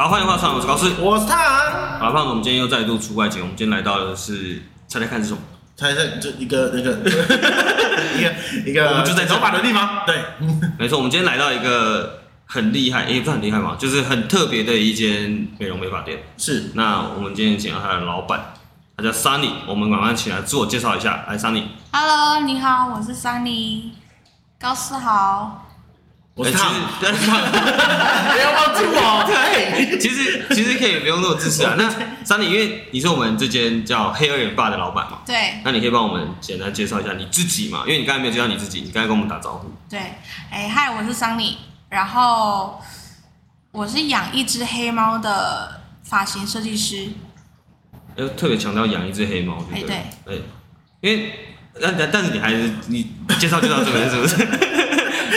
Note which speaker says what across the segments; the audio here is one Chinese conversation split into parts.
Speaker 1: 好，欢迎回来，我是高斯，
Speaker 2: 我是汤。
Speaker 1: 好，胖子，我们今天又再度出外景，我们今天来到的是猜猜看是什么？
Speaker 2: 猜猜，就一个那个一个 一个，
Speaker 1: 我们就在
Speaker 2: 走马的地方。对，
Speaker 1: 没错，我们今天来到一个很厉害，也不是很厉害嘛，就是很特别的一间美容美发店。
Speaker 2: 是，
Speaker 1: 那我们今天请到他的老板，他叫 Sunny，我们马上请来自我介绍一下，来 Sunny。
Speaker 3: Hello，你好，我是 Sunny，高斯好。
Speaker 2: 我是汤，
Speaker 1: 不要
Speaker 2: 忘记我。对，
Speaker 1: 其实其实可以不用那么支持啊。那 Sunny，因为你是我们这间叫 Hair and Bar 的老板嘛，
Speaker 3: 对。
Speaker 1: 那你可以帮我们简单介绍一下你自己嘛？因为你刚才没有介绍你自己，你刚才跟我们打招呼。
Speaker 3: 对，哎、欸，嗨，我是 Sunny，然后我是养一只黑猫的发型设计师。
Speaker 1: 要特别强调养一只黑猫，对不对？对。哎，因为但但但是你还是你介绍介绍这边是不是？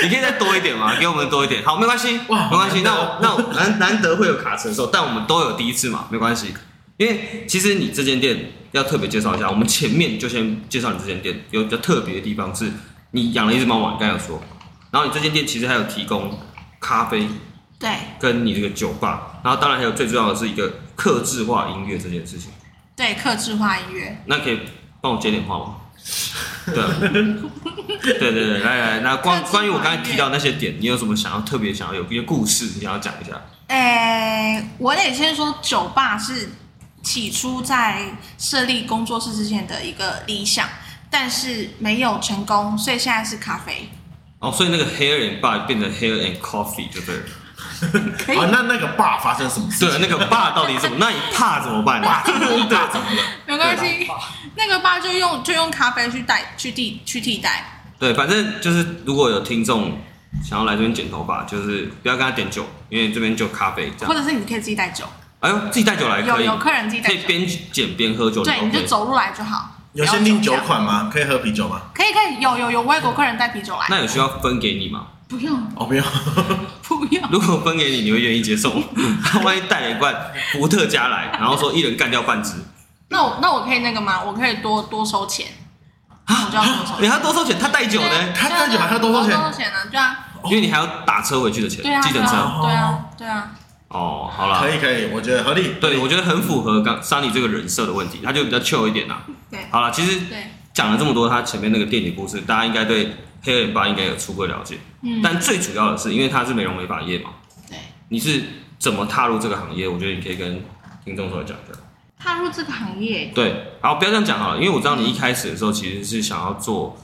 Speaker 1: 你可以再多一点吗？给我们多一点。好，没关系，哇，没关系。那我那我难难得会有卡承受，但我们都有第一次嘛，没关系。因为其实你这间店要特别介绍一下，我们前面就先介绍你这间店有比较特别的地方是，你养了一只猫嘛，你刚才有说。然后你这间店其实还有提供咖啡，
Speaker 3: 对，跟
Speaker 1: 你这个酒吧，然后当然还有最重要的是一个客制化音乐这件事情。
Speaker 3: 对，客制化音乐。
Speaker 1: 那可以帮我接点话吗？对，对对对，来来，那关关于我刚才提到那些点，你有什么想要特别想要有一些故事，你想要讲一下？
Speaker 3: 诶，我得先说，酒吧是起初在设立工作室之前的一个理想，但是没有成功，所以现在是咖啡。
Speaker 1: 哦，所以那个 Hair and Bar 变成 Hair and Coffee 就对了。
Speaker 2: 可以。哦，那那个 bar 发生什么事？
Speaker 1: 对，那个 bar 到底怎么？那你怕怎么办？
Speaker 2: 怕怎么了？
Speaker 3: 没关系。那个爸就用就用咖啡去代去替去替代。
Speaker 1: 对，反正就是如果有听众想要来这边剪头发，就是不要跟他点酒，因为这边就咖啡这样。
Speaker 3: 或者是你可以自己带酒。
Speaker 1: 哎呦，自己带酒来可以。
Speaker 3: 有有客人自己带酒。
Speaker 1: 可以边剪边喝酒。
Speaker 3: 对，你就走路来就好。
Speaker 2: 有限定酒款吗？可以喝啤酒吗？
Speaker 3: 可以可以，有有有外国客人带啤酒来。
Speaker 1: 那有需要分给你吗？
Speaker 3: 不要。
Speaker 2: 哦，不用。
Speaker 3: 不要。
Speaker 1: 如果分给你，你会愿意接受吗？他 万一带了一罐 伏特加来，然后说一人干掉半只。
Speaker 3: 那我那我可以那个吗？我可以多多收钱，
Speaker 1: 啊，我就要多收钱。你还要多收钱？他带酒呢？
Speaker 2: 他带酒还要多收钱？
Speaker 3: 多收钱呢？对啊，
Speaker 1: 因为你还要打车回去的钱，
Speaker 3: 对啊，
Speaker 1: 计程车，
Speaker 3: 对啊，对啊。
Speaker 1: 哦，好了，
Speaker 2: 可以可以，我觉得合理。
Speaker 1: 对，我觉得很符合刚 Sunny 这个人设的问题，他就比较 chill 一点呐。
Speaker 3: 对，
Speaker 1: 好了，其实讲了这么多，他前面那个电影故事，大家应该对 Hair and Bar 应该有初步了解。嗯。但最主要的是，因为它是美容美发业嘛。
Speaker 3: 对。
Speaker 1: 你是怎么踏入这个行业？我觉得你可以跟听众说讲一下。
Speaker 3: 踏入这个行业，
Speaker 1: 对，好，不要这样讲好了，因为我知道你一开始的时候其实是想要做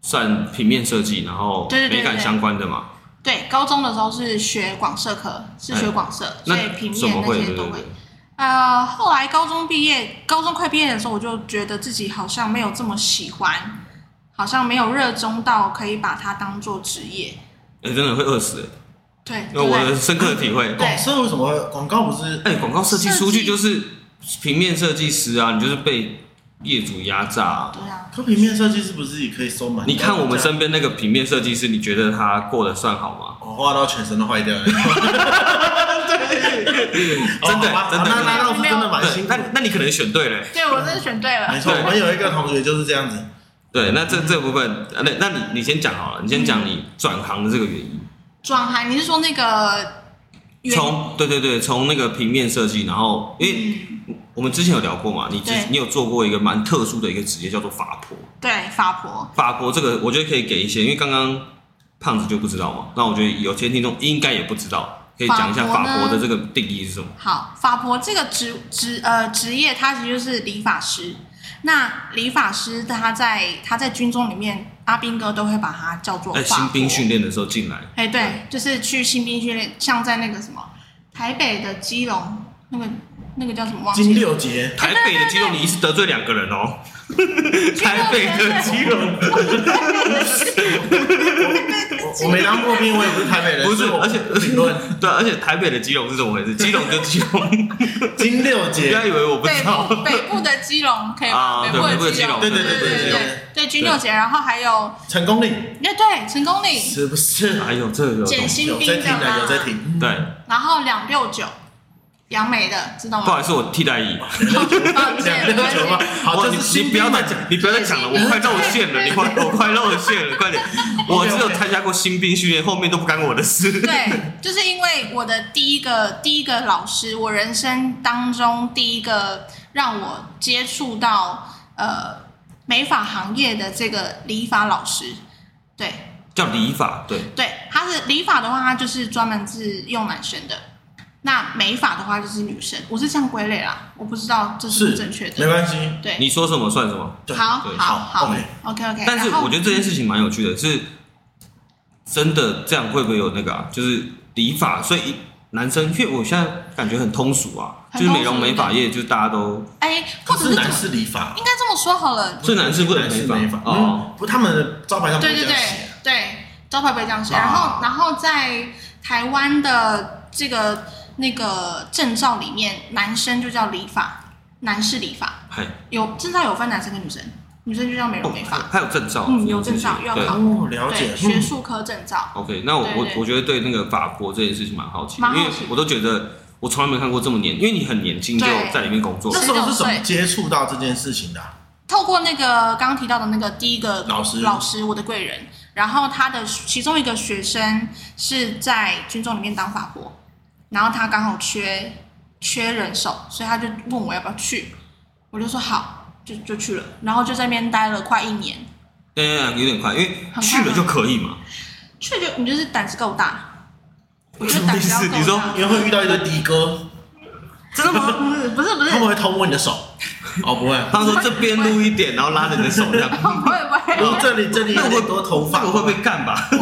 Speaker 1: 算平面设计，然后美感相关的嘛。
Speaker 3: 对，对，对，对，高中的时候是学广设科，是学广设，所以平面那些都会。呃，后来高中毕业，高中快毕业的时候，我就觉得自己好像没有这么喜欢，好像没有热衷到可以把它当做职业。
Speaker 1: 哎、欸，真的会饿死。对，那我的深刻的体会。
Speaker 2: 广设为什么广告不是？
Speaker 1: 哎、欸，广告设计出去就是。平面设计师啊，你就是被业主压榨啊。
Speaker 3: 对啊。
Speaker 2: 可平面设计师不是也可以收满？
Speaker 1: 你看我们身边那个平面设计师，你觉得他过得算好吗？
Speaker 2: 我画到全身都坏掉了。对。
Speaker 1: 真的，真的。
Speaker 2: 那那倒是真的蛮辛苦。
Speaker 1: 那那你可能选对了。
Speaker 3: 对，我真的选对了。
Speaker 2: 没错，我们有一个同学就是这样子。
Speaker 1: 对，那这这部分，那那你你先讲好了，你先讲你转行的这个原因。
Speaker 3: 转行，你是说那个？
Speaker 1: 从对对对，从那个平面设计，然后因为我们之前有聊过嘛，你之你有做过一个蛮特殊的一个职业，叫做法婆。
Speaker 3: 对，法婆。法
Speaker 1: 婆这个我觉得可以给一些，因为刚刚胖子就不知道嘛，那我觉得有些听众应该也不知道，可以讲一下法婆的这个定义是什么？
Speaker 3: 好，法婆这个职职呃职业，它其实就是理发师。那理发师他在他在军中里面，阿兵哥都会把他叫做。在
Speaker 1: 新兵训练的时候进来。
Speaker 3: 哎，对，就是去新兵训练，像在那个什么台北的基隆，那个那个叫什么？
Speaker 2: 金六杰。
Speaker 1: 台北的基隆，你一次得罪两个人哦。台北的基隆。
Speaker 2: 我没当过兵，我也不是台北人。
Speaker 1: 不是，而且评论 对，而且台北的基隆是怎么回事？基隆就基隆，
Speaker 2: 金六杰。不要
Speaker 1: 以为我不知道。
Speaker 3: 北部的基隆可以吗？北部的基隆，
Speaker 2: 对对对对对
Speaker 3: 对，金六杰，然后还有
Speaker 2: 成功岭。
Speaker 3: 哎，对，成功岭。
Speaker 2: 是不是？
Speaker 1: 还有这个。
Speaker 3: 减新兵的
Speaker 2: 有在听的，有在听。
Speaker 1: 对。
Speaker 3: 然后两六九。杨梅的，知道吗？
Speaker 1: 不好意思，我替代役。
Speaker 3: 抱歉，
Speaker 2: 两六九吗？好，就是
Speaker 1: 你不要再讲，你不要再讲了，我快露馅了，你快，我快露馅了，快点！我只有参加过新兵训练，后面都不干我的事。
Speaker 3: 对，就是因为我的第一个第一个老师，我人生当中第一个让我接触到呃美发行业的这个理发老师，对，
Speaker 1: 叫理发，对，
Speaker 3: 对，他是理发的话，他就是专门是用男生的。那美发的话就是女生，我是这样归类啦，我不知道这是不正确
Speaker 2: 的，没关系，
Speaker 3: 对，
Speaker 1: 你说什么算什么，
Speaker 3: 好，好，好，OK。OK。
Speaker 1: 但是我觉得这件事情蛮有趣的，是真的这样会不会有那个啊？就是理发，所以男生，因为我现在感觉很通俗啊，就是美容美发业，就是大家都
Speaker 3: 哎，或者是
Speaker 2: 男士理发，
Speaker 3: 应该这么说好了，
Speaker 1: 是男士不能美发。哦，
Speaker 2: 不，他们的招牌上不会这样写，
Speaker 3: 对对对对，招牌不会这样写，然后然后在台湾的这个。那个证照里面，男生就叫理发，男士理发。有证照有分男生跟女生，女生就叫美容美发。
Speaker 1: 还有证照，
Speaker 3: 嗯，有证照要考。
Speaker 2: 哦，了解。
Speaker 3: 学术科证照。
Speaker 1: OK，那我我我觉得对那个法国这件事情蛮好奇，因为我都觉得我从来没看过这么年，因为你很年轻就在里面工作。
Speaker 2: 那时候是怎么接触到这件事情的？
Speaker 3: 透过那个刚刚提到的那个第一个老师，老师我的贵人，然后他的其中一个学生是在军中里面当发博。然后他刚好缺缺人手，所以他就问我要不要去，我就说好，就就去了，然后就在那边待了快一年。
Speaker 1: 对对对，有点快，因为去了就可以嘛。
Speaker 3: 去就你就是胆子够大，我觉得胆子够大。
Speaker 2: 你说你会遇到一个的哥，
Speaker 3: 真的吗？不是不是不是，
Speaker 2: 他们会偷摸你的手。哦，不会，
Speaker 1: 他说这边撸一点，然后拉着你的手这样。
Speaker 3: 不会不会，
Speaker 2: 我这里这里有很多头发，
Speaker 1: 我会被干吧？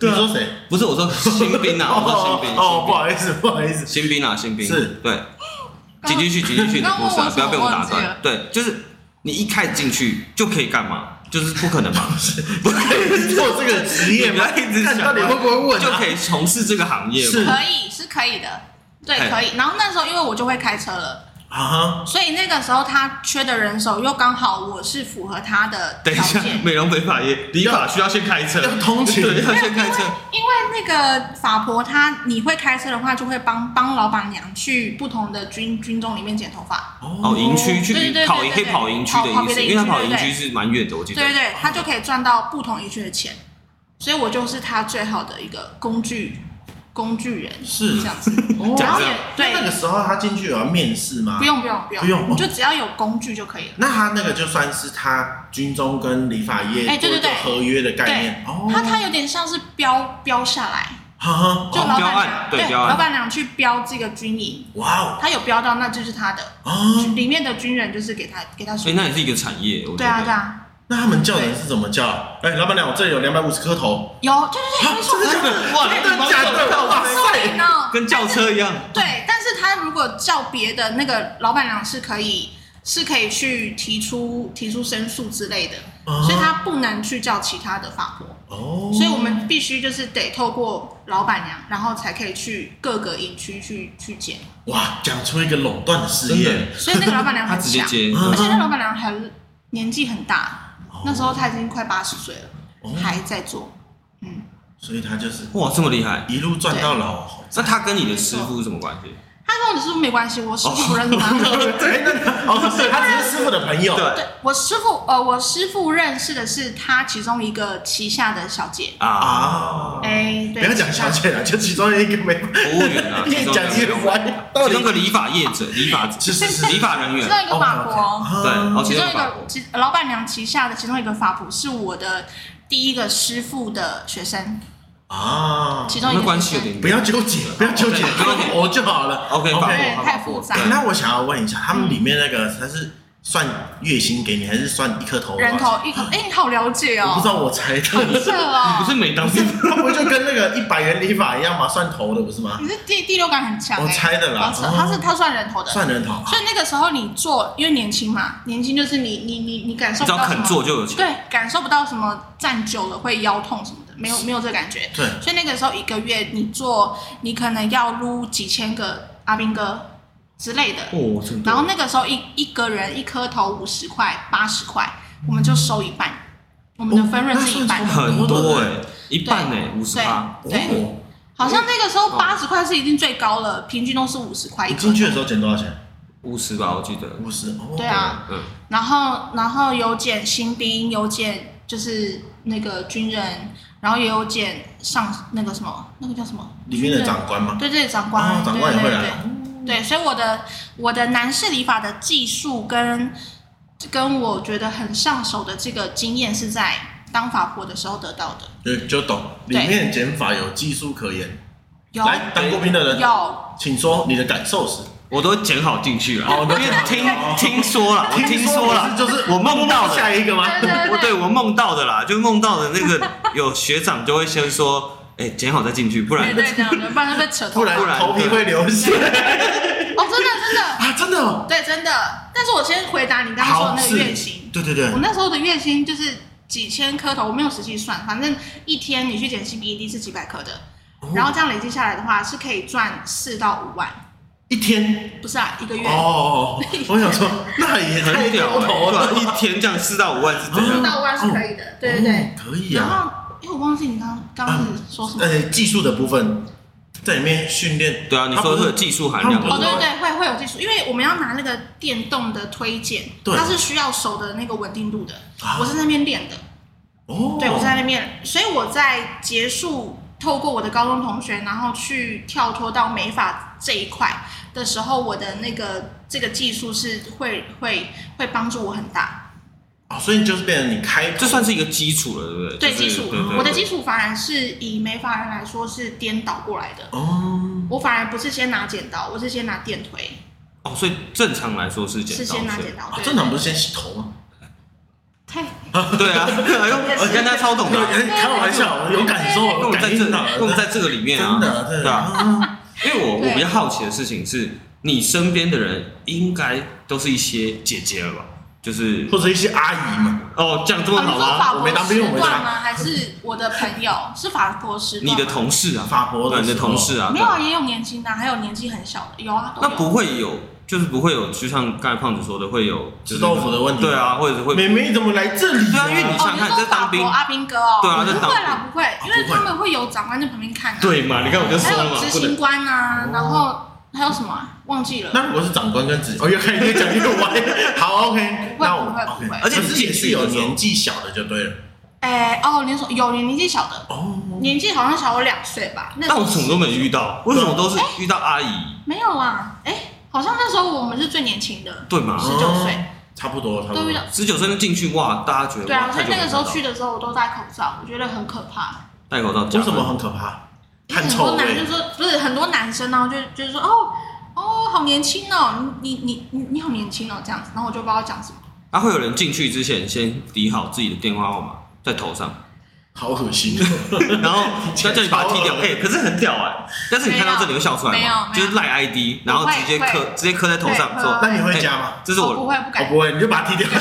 Speaker 2: 你说谁？
Speaker 1: 不是我说新兵啊，我说新兵。
Speaker 2: 哦，不好意思不好意思，新
Speaker 1: 兵啊新兵。
Speaker 2: 是，
Speaker 1: 对，请继续请继续你的故事啊，不要被我打断。对，就是你一开始进去就可以干嘛？就是不可能嘛，
Speaker 2: 不可以做这个职业，不要一直想到底会不会问，
Speaker 1: 就可以从事这个行业。
Speaker 3: 是可以是可以的，对，可以。然后那时候因为我就会开车了。啊，所以那个时候他缺的人手又刚好我是符合他的条件。等一下，
Speaker 1: 美容美发业理发需要先开车，
Speaker 2: 要通勤，
Speaker 1: 对，要先开车。
Speaker 3: 因为那个法婆她你会开车的话，就会帮帮老板娘去不同的军军中里面剪头发。
Speaker 1: 哦，营区去跑，可以跑营区的意思，因为他跑营区是蛮远的，我记得。
Speaker 3: 对对对，他就可以赚到不同营区的钱，所以我就是他最好的一个工具。工具人
Speaker 2: 是。
Speaker 3: 这样子，
Speaker 2: 然后对。那个时候他进去有要面试吗？
Speaker 3: 不用不用不用。不用，就只要有工具就可以了。
Speaker 2: 那他那个就算是他军中跟理发业哎对对对。合约的概念。
Speaker 3: 哦，他他有点像是标标下来，就
Speaker 1: 老板娘对
Speaker 3: 老板娘去标这个军营，哇哦，他有标到那就是他的哦，里面的军人就是给他给他，
Speaker 1: 所以那也是一个产业，
Speaker 3: 对啊对啊。
Speaker 2: 那他们叫人是怎么叫？哎，老板娘，我这里有两百五十颗头。
Speaker 3: 有，对对对，没错。
Speaker 2: 真的哇，真的假的？哇塞，
Speaker 1: 跟轿车一样。
Speaker 3: 对，但是他如果叫别的，那个老板娘是可以，是可以去提出提出申诉之类的，所以他不能去叫其他的法婆。哦。所以我们必须就是得透过老板娘，然后才可以去各个营区去去剪。
Speaker 2: 哇，讲出一个垄断的事业。
Speaker 3: 所以那个老板娘很 强，而且那老板娘还年纪很大。那时候他已经快八十岁了，还在做，嗯，
Speaker 2: 所以他就是
Speaker 1: 哇这么厉害，
Speaker 2: 一路赚到老。
Speaker 1: 那他跟你的师傅是什么关系？
Speaker 3: 他跟我的师傅没关系，我师傅不认识他。
Speaker 2: 对，哦，是他只是师傅的朋友。
Speaker 3: 对，我师傅，呃，我师傅认识的是他其中一个旗下的小姐啊。哎，不
Speaker 2: 要讲小姐了，就其中一个美服务
Speaker 1: 员啊，其中一个其中一个理发业者，理发 是是是理发人员，
Speaker 3: 其中一个发婆，
Speaker 1: 对，
Speaker 3: 其中一个其老板娘旗下的其中一个法婆是我的第一个师傅的学生。啊，其中一个
Speaker 1: 关系有点，
Speaker 2: 不要纠结，不要纠结，我就好了。
Speaker 1: OK，
Speaker 3: 太复杂。
Speaker 2: 那我想要问一下，他们里面那个他是算月薪给你，还是算一颗头？
Speaker 3: 人头一颗？哎，你好了解哦。
Speaker 2: 我不知道，我猜的。
Speaker 1: 你不是每当
Speaker 2: 他不就跟那个一百元理发一样吗？算头的不是吗？
Speaker 3: 你是第第六感很强。
Speaker 2: 我猜的啦。
Speaker 3: 他是他算人头的，
Speaker 2: 算人头。
Speaker 3: 所以那个时候你做，因为年轻嘛，年轻就是你你你你感受不到什么，
Speaker 1: 做就有钱。
Speaker 3: 对，感受不到什么站久了会腰痛什么。没有没有这个感觉，
Speaker 2: 对，
Speaker 3: 所以那个时候一个月你做，你可能要撸几千个阿兵哥之类的，哦，然后那个时候一一个人一颗头五十块八十块，我们就收一半，我们的分润是一半，
Speaker 1: 很多哎，一半哎，五十八，
Speaker 3: 对，好像那个时候八十块是已经最高了，平均都是五十块一你。
Speaker 2: 进去的时候减多少钱？
Speaker 1: 五十吧，我记得。
Speaker 2: 五十。哦。
Speaker 3: 对啊。嗯。然后，然后有减新兵，有减就是那个军人，然后也有剪上那个什么，那个叫什么？
Speaker 2: 里面的长官吗？
Speaker 3: 对对，长官。
Speaker 2: 哦，长官也会来。
Speaker 3: 对，所以我的我的男士理发的技术跟跟我觉得很上手的这个经验是在当法婆的时候得到的。
Speaker 2: 对，就懂。里面剪法有技术可言。
Speaker 3: 有。
Speaker 2: 来，当过兵的人。
Speaker 3: 有。
Speaker 2: 请说你的感受是。
Speaker 1: 我都剪好进去了。哦，因为听听说了，我听说了，
Speaker 2: 就是
Speaker 1: 我梦到的。
Speaker 2: 下一个吗？
Speaker 1: 我 对我梦到的啦，就梦到的那个 有学长就会先说。哎，剪好再进去，不然
Speaker 3: 对这样，不然就被扯头，
Speaker 2: 不然头皮会流血。
Speaker 3: 哦，真的真的
Speaker 2: 啊，真的哦，
Speaker 3: 对，真的。但是我先回答你刚刚说的那个月薪，
Speaker 2: 对对对，
Speaker 3: 我那时候的月薪就是几千颗头，我没有实际算，反正一天你去剪 CBD 是几百颗的，然后这样累积下来的话是可以赚四到五万。
Speaker 2: 一天？
Speaker 3: 不是啊，一个月。
Speaker 2: 哦，我想说那也很屌头了，
Speaker 1: 一天这样四到五万是真的，
Speaker 3: 四到五万是可以的，对对对，
Speaker 2: 可以啊。
Speaker 3: 因为我忘记你刚刚刚说什么？
Speaker 2: 呃，技术的部分在里面训练。
Speaker 1: 对啊，你说的是技术含量。
Speaker 3: 哦，对对对，会会有技术，因为我们要拿那个电动的推剪，它是需要手的那个稳定度的。我是在那边练的。哦。对，我是在那边，所以我在结束透过我的高中同学，然后去跳脱到美发这一块的时候，我的那个这个技术是会会会帮助我很大。
Speaker 2: 哦，所以就是变成你开，
Speaker 1: 这算是一个基础了，对不对？
Speaker 3: 对，基础。我的基础反而是以美发人来说是颠倒过来的。哦。我反而不是先拿剪刀，我是先拿电推。
Speaker 1: 哦，所以正常来说是剪刀。
Speaker 3: 是先拿剪刀。
Speaker 2: 正常不是先洗头吗？
Speaker 3: 对。
Speaker 1: 对啊。我跟他超懂的。
Speaker 2: 开玩笑，有感受。
Speaker 1: 我在这，我在这个里面啊。
Speaker 2: 真的，对啊。
Speaker 1: 因为我我比较好奇的事情是，你身边的人应该都是一些姐姐了吧？就是
Speaker 2: 或者一些阿姨们
Speaker 1: 哦，这样这么好吗？
Speaker 2: 我没当兵，我没当。
Speaker 3: 还是我的朋友是法国师？
Speaker 1: 你的同事啊，
Speaker 2: 法国的
Speaker 1: 你的同事啊，
Speaker 3: 没有啊，也有年轻的，还有年纪很小的，有啊。
Speaker 1: 那不会有，就是不会有，就像刚才胖子说的，会有
Speaker 2: 吃豆腐的问题。
Speaker 1: 对啊，或者是会。
Speaker 2: 妹妹怎么来这里？
Speaker 1: 对啊，因为你想看你在当兵，
Speaker 3: 阿兵哥哦。
Speaker 1: 对啊，
Speaker 3: 不会啦，不会，因为他们会有长官在旁边看。
Speaker 1: 对嘛？你看我就说了嘛，
Speaker 3: 还有执行官啊，然后。还有什么？忘记了。
Speaker 2: 那如果是长官跟直，哦，又可以越讲越歪。好，OK。
Speaker 3: 那我们 OK。
Speaker 2: 而且自己是有年纪小的就对了。
Speaker 3: 哎，哦，年说有年纪小的哦，年纪好像小我两岁吧。
Speaker 1: 那我什么都没遇到？为什么都是遇到阿姨？
Speaker 3: 没有啊，哎，好像那时候我们是最年轻的，
Speaker 1: 对嘛？
Speaker 3: 十九岁，
Speaker 2: 差不多，差不多。
Speaker 1: 十九岁就进去哇，大家觉得
Speaker 3: 对啊，所以那个时候去的时候我都戴口罩，我觉得很可怕。
Speaker 1: 戴口罩
Speaker 2: 为什么很可怕？
Speaker 3: 很多男就说不是很多男生呢，就就是说哦哦好年轻哦，你你你你好年轻哦这样子，然后我就不知道讲什么。
Speaker 1: 啊，会有人进去之前先理好自己的电话号码在头上，
Speaker 2: 好恶心。
Speaker 1: 然后他叫你把它踢掉，哎，可是很屌哎。但是你看到这里会笑出来吗？就是赖 ID，然后直接刻直接刻在头上说。
Speaker 2: 那你会加吗？
Speaker 1: 这是我
Speaker 3: 不会不敢，
Speaker 2: 我不会，你就把它踢掉。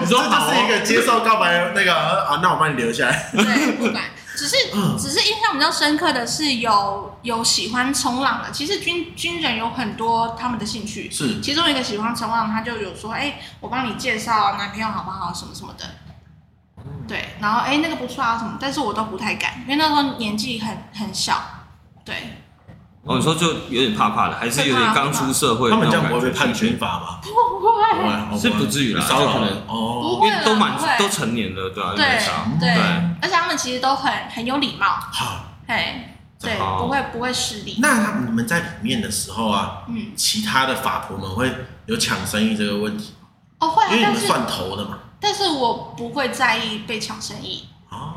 Speaker 2: 你说这就是一个接受告白那个啊，那我帮你留下来。
Speaker 3: 对，不敢。只是，只是印象比较深刻的是有有喜欢冲浪的。其实军军人有很多他们的兴趣，
Speaker 2: 是
Speaker 3: 其中一个喜欢冲浪，他就有说，哎、欸，我帮你介绍男朋友好不好？什么什么的。对，然后哎、欸，那个不错啊什么，但是我都不太敢，因为那时候年纪很很小。对。
Speaker 1: 哦，你说就有点怕怕的，还是有点刚出社会？
Speaker 2: 他们这样不会被判军法吗？
Speaker 3: 不会，
Speaker 1: 是不至于啦，有可能
Speaker 2: 哦，
Speaker 3: 因
Speaker 1: 为都蛮都成年了，对啊，
Speaker 3: 对对，而且他们其实都很很有礼貌，
Speaker 2: 好，
Speaker 3: 哎，对，不会不会失礼。
Speaker 2: 那你们在里面的时候啊，嗯，其他的法婆们会有抢生意这个问题？
Speaker 3: 哦，会，
Speaker 2: 因为你们算头的嘛。
Speaker 3: 但是我不会在意被抢生意，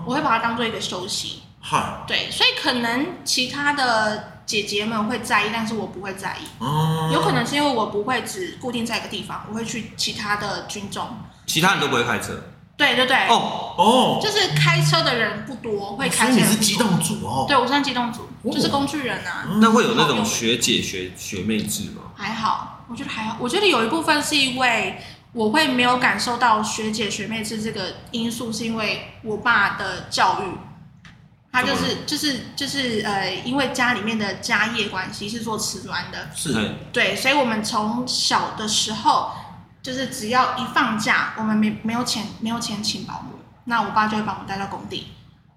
Speaker 3: 我会把它当做一个休息。
Speaker 2: 好，
Speaker 3: 对，所以可能其他的。姐姐们会在意，但是我不会在意。哦，有可能是因为我不会只固定在一个地方，我会去其他的军种。
Speaker 1: 其他人都不会开车。
Speaker 3: 对对对。
Speaker 1: 哦哦，
Speaker 3: 就是开车的人不多，会开车。所以
Speaker 2: 你是机动组哦。
Speaker 3: 对，我算机动组，就是工具人啊。
Speaker 1: 那会有那种学姐学学妹制吗？
Speaker 3: 还好，我觉得还好。我觉得有一部分是因为我会没有感受到学姐学妹制这个因素，是因为我爸的教育。他就是就是就是呃，因为家里面的家业关系是做瓷砖的，
Speaker 2: 是，
Speaker 3: 对，所以我们从小的时候，就是只要一放假，我们没没有钱没有钱请保姆，那我爸就会把我们带到工地，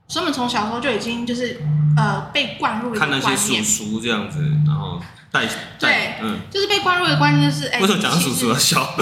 Speaker 3: 所以我们从小时候就已经就是呃被灌入一个观念，
Speaker 1: 看那些叔叔这样子，然后带
Speaker 3: 对，嗯，就是被灌入的观念就是，哎，
Speaker 1: 为什么讲叔叔要笑？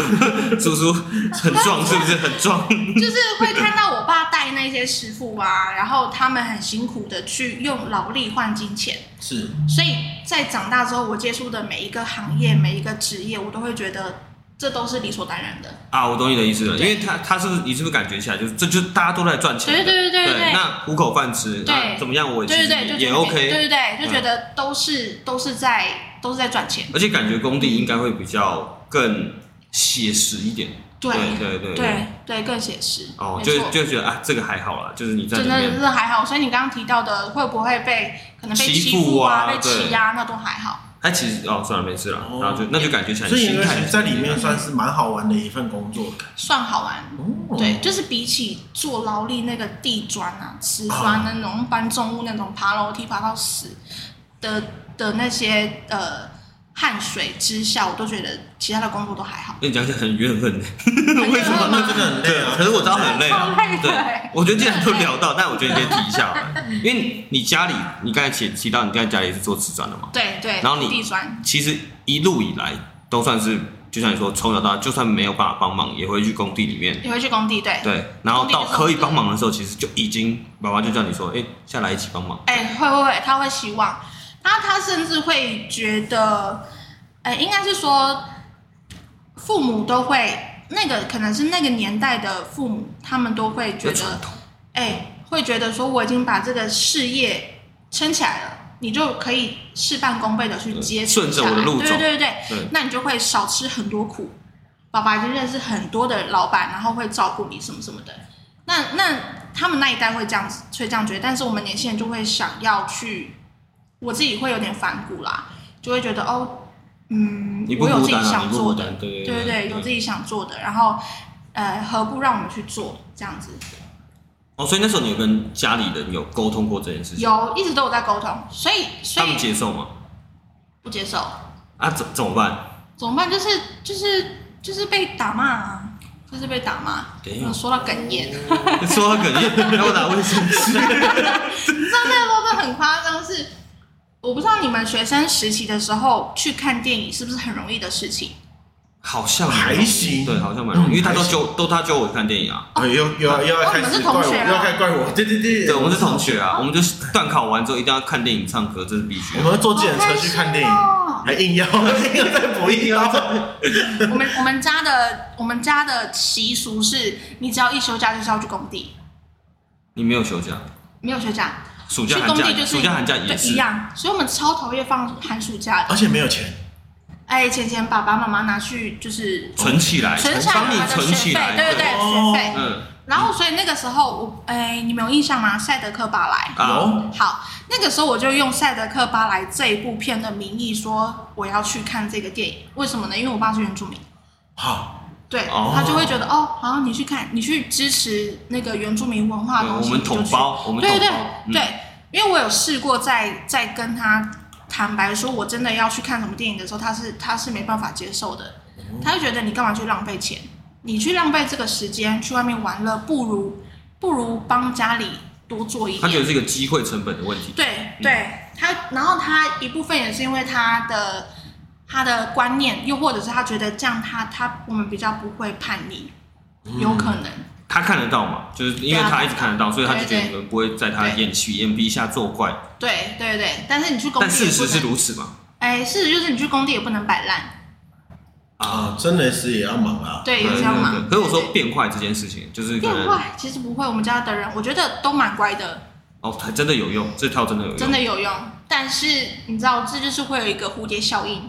Speaker 1: 叔叔很壮是不是？很壮，
Speaker 3: 就是会看到我爸带那些师傅啊，然后他们很辛苦的去用劳力换金钱，
Speaker 2: 是，
Speaker 3: 所以在长大之后，我接触的每一个行业、每一个职业，我都会觉得。这都是理所当然的
Speaker 1: 啊！我懂你的意思了，因为他他是不是你是不是感觉起来就是这就大家都在赚钱？
Speaker 3: 对对对对对。
Speaker 1: 那糊口饭吃，对怎么样？我
Speaker 3: 对对对
Speaker 1: 也 OK。对
Speaker 3: 对对，就觉得都是都是在都是在赚钱。
Speaker 1: 而且感觉工地应该会比较更写实一点。
Speaker 3: 对
Speaker 1: 对对
Speaker 3: 对对，更写实。
Speaker 1: 哦，就就觉得啊，这个还好啦，就是你在
Speaker 3: 真的是还好。所以你刚刚提到的会不会被可能被欺负啊、被欺压，那都还好。
Speaker 1: 他其实哦，算了，没事了，然后就那就感觉起来，
Speaker 2: 所以应该在里面算是蛮好玩的一份工作，
Speaker 3: 算好玩，对，就是比起做劳力那个地砖啊、瓷砖那种搬重物那种爬楼梯爬到死的的那些呃。汗水之下，我都觉得其他的工作都还好。
Speaker 1: 跟你讲起来很怨恨，
Speaker 2: 为什么？那真的很累啊！
Speaker 1: 可是我知道很累啊。对，我觉得既然都聊到，但我觉得你可以提一下，因为你家里，你刚才提提到你刚才家里是做瓷砖的嘛？
Speaker 3: 对对。
Speaker 1: 然后你地砖，其实一路以来都算是，就像你说，从小到大，就算没有办法帮忙，也会去工地里面。
Speaker 3: 也会去工地，对。
Speaker 1: 对，然后到可以帮忙的时候，其实就已经爸爸就叫你说，哎，下来一起帮忙。
Speaker 3: 哎，会会会，他会希望。他他甚至会觉得，呃，应该是说，父母都会那个可能是那个年代的父母，他们都会觉得，哎，会觉得说我已经把这个事业撑起来了，你就可以事半功倍的去接
Speaker 1: 顺着我的路走，
Speaker 3: 对对对对，那你就会少吃很多苦。爸爸已经认识很多的老板，然后会照顾你什么什么的。那那他们那一代会这样子，会这样觉得，但是我们年轻人就会想要去。我自己会有点反骨啦，就会觉得哦，嗯，我有自己想做的，对对对，有自己想做的，然后呃，何不让我们去做这样子？
Speaker 1: 哦，所以那时候你有跟家里人有沟通过这件事情？
Speaker 3: 有，一直都有在沟通，所以所以
Speaker 1: 他们接受吗？
Speaker 3: 不接受。
Speaker 1: 啊，怎怎么办？
Speaker 3: 怎么办？就是就是就是被打骂啊，就是被打骂。我说到哽咽，
Speaker 1: 说到哽咽，然后打卫生纸。
Speaker 3: 你知道那个都很夸张，是。我不知道你们学生实习的时候去看电影是不是很容易的事情？
Speaker 1: 好像
Speaker 2: 还行，
Speaker 1: 对，好像蛮容易，因为他都揪都他揪我看电影啊。
Speaker 2: 又又要又要开始怪我，又要开始怪我，对对对，
Speaker 1: 对，我们是同学啊，我们就是段考完之后一定要看电影、唱歌，这是必须。
Speaker 2: 我们要坐计程车去看电影，还硬要 硬要再补一刀。
Speaker 3: 我们我们家的我们家的习俗是，你只要一休假就是要去工地。
Speaker 1: 你没有休假？
Speaker 3: 没有休假。
Speaker 1: 暑假寒假，暑假寒假也是
Speaker 3: 一样，所以我们超讨厌放寒暑假的，
Speaker 2: 而且没有钱。
Speaker 3: 哎，钱钱爸爸妈妈拿去就是
Speaker 1: 存起来，
Speaker 3: 存起来
Speaker 1: 帮你存起来，
Speaker 3: 对对对，学费。嗯。然后，所以那个时候我，哎，你们有印象吗？赛德克巴莱。
Speaker 2: 有。
Speaker 3: 好，那个时候我就用赛德克巴莱这一部片的名义说我要去看这个电影，为什么呢？因为我爸是原住民。
Speaker 2: 好。
Speaker 3: 对，他就会觉得哦，好，你去看，你去支持那个原住民文化的东西，
Speaker 1: 我们同胞，我们
Speaker 3: 对对对，因为我有试过在在跟他坦白说，我真的要去看什么电影的时候，他是他是没办法接受的，他就觉得你干嘛去浪费钱，你去浪费这个时间去外面玩乐，不如不如帮家里多做一点。
Speaker 1: 他觉得是一个机会成本的问题。
Speaker 3: 对对，他然后他一部分也是因为他的。他的观念，又或者是他觉得这样他，他他我们比较不会叛逆，有可能。
Speaker 1: 他看得到嘛？就是因为他一直看得到，所以他就觉得你们不会在他眼皮眼皮下作怪。
Speaker 3: 对对对，但是你去工地，
Speaker 1: 但事实是如此嘛？
Speaker 3: 哎，事实就是你去工地也不能摆烂
Speaker 2: 啊，真的是也要忙啊。
Speaker 3: 对，也是要忙。
Speaker 1: 可是我说变坏这件事情，就是
Speaker 3: 变坏，其实不会。我们家的人，我觉得都蛮乖的。
Speaker 1: 哦，还真的有用，这套真的有用，
Speaker 3: 真的有用。但是你知道，这就是会有一个蝴蝶效应。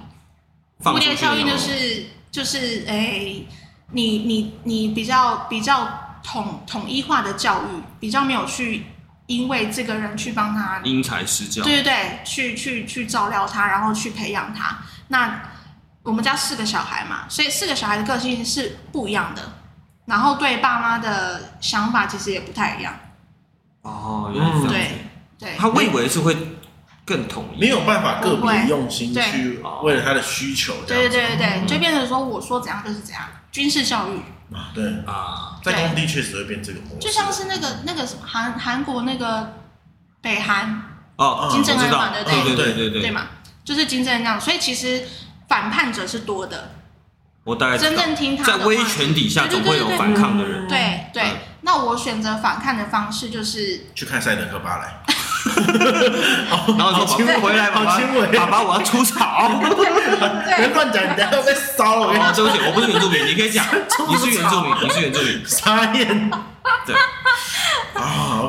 Speaker 3: 蝴蝶效应就是就是哎、欸，你你你比较比较统统一化的教育，比较没有去因为这个人去帮他
Speaker 1: 因材施教，
Speaker 3: 对对对，去去去照料他，然后去培养他。那我们家四个小孩嘛，所以四个小孩的个性是不一样的，然后对爸妈的想法其实也不太一样。
Speaker 1: 哦，原来是这样子。
Speaker 3: 对对，
Speaker 1: 他我以为是会。更统一，
Speaker 2: 没有办法个别用心去为了他的需求。
Speaker 3: 对对对对，就变成说我说怎样就是怎样，军事教育。
Speaker 2: 啊，对。啊，在工地确实会变这个模式，
Speaker 3: 就像是那个那个什么韩韩国那个北韩
Speaker 1: 哦，
Speaker 3: 金正恩嘛，对
Speaker 1: 对？对对对
Speaker 3: 对。嘛，就是金正恩这样，所以其实反叛者是多的。
Speaker 1: 我大概
Speaker 3: 真正听他
Speaker 1: 在威权底下总会有反抗的人。
Speaker 3: 对对，那我选择反抗的方式就是
Speaker 2: 去看赛德克巴莱。
Speaker 1: 然后说：“爸爸回来，爸爸，爸爸，我要出草。”
Speaker 2: 别乱讲，你等下被烧了。我跟你讲，
Speaker 1: 对不起，我不是原住民，你可以讲，你是原住民，你是原住民。
Speaker 2: 傻眼。
Speaker 1: 对。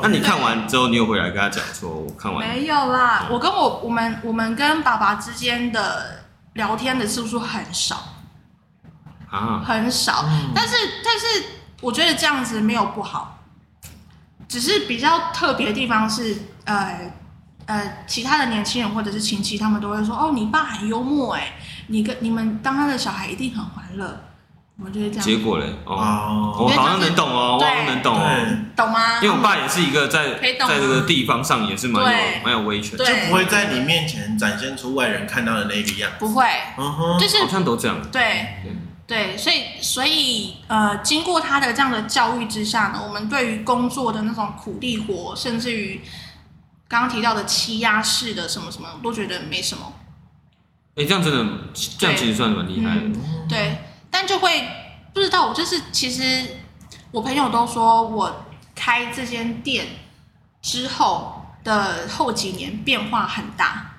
Speaker 1: 那你看完之后，你有回来跟他讲说：“我看完。”
Speaker 3: 没有啦，我跟我我们我们跟爸爸之间的聊天的次数很少。
Speaker 1: 啊，
Speaker 3: 很少，嗯、但是但是我觉得这样子没有不好，只是比较特别的地方是，呃呃，其他的年轻人或者是亲戚，他们都会说，哦，你爸很幽默哎，你跟你们当他的小孩一定很欢乐，我觉得这样。
Speaker 1: 结果嘞，哦，我好像能懂哦，我好像能懂哦，
Speaker 3: 懂吗？
Speaker 1: 因为我爸也是一个在在这个地方上也是蛮有蛮有威权，
Speaker 2: 就不会在你面前展现出外人看到的那个样子，
Speaker 3: 不会，
Speaker 2: 嗯哼，
Speaker 3: 就是
Speaker 1: 好像都这样，
Speaker 3: 对。对，所以所以呃，经过他的这样的教育之下呢，我们对于工作的那种苦力活，甚至于刚刚提到的欺压式的什么什么，都觉得没什么。
Speaker 1: 哎，这样真的，这样其实算蛮厉害的。
Speaker 3: 嗯，对，但就会不知道，我就是其实我朋友都说我开这间店之后的后几年变化很大。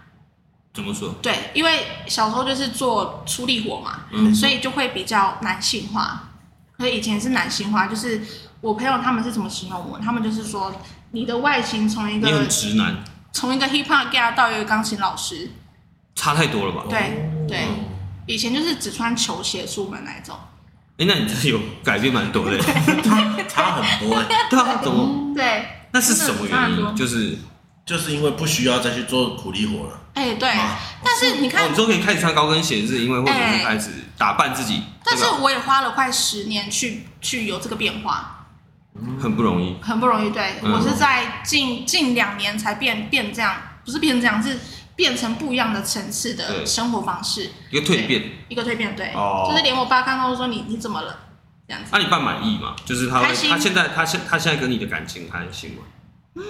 Speaker 1: 怎么说？
Speaker 3: 对，因为小时候就是做出力活嘛，嗯，所以就会比较男性化。所以以前是男性化，就是我朋友他们是怎么形容我？他们就是说，你的外形从一个
Speaker 1: 你很直男，
Speaker 3: 从一个 hip hop guy 到一个钢琴老师，
Speaker 1: 差太多了吧？
Speaker 3: 对对，以前就是只穿球鞋出门那一种。
Speaker 1: 哎，那你真的有改变蛮多的，
Speaker 2: 差差很多。
Speaker 1: 对啊，怎么？
Speaker 3: 对，
Speaker 1: 那是什么原因？就是。
Speaker 2: 就是因为不需要再去做苦力活了。
Speaker 3: 哎，对，但是你看，
Speaker 1: 你说可以开始穿高跟鞋，是因为或者是开始打扮自己。
Speaker 3: 但是我也花了快十年去去有这个变化，
Speaker 1: 很不容易，
Speaker 3: 很不容易。对，我是在近近两年才变变这样，不是变这样，是变成不一样的层次的生活方式，
Speaker 1: 一个蜕变，
Speaker 3: 一个蜕变。对，就是连我爸看到都说你你怎么了这样子。
Speaker 1: 那你爸满意吗？就是他他现在他现他现在跟你的感情还行吗？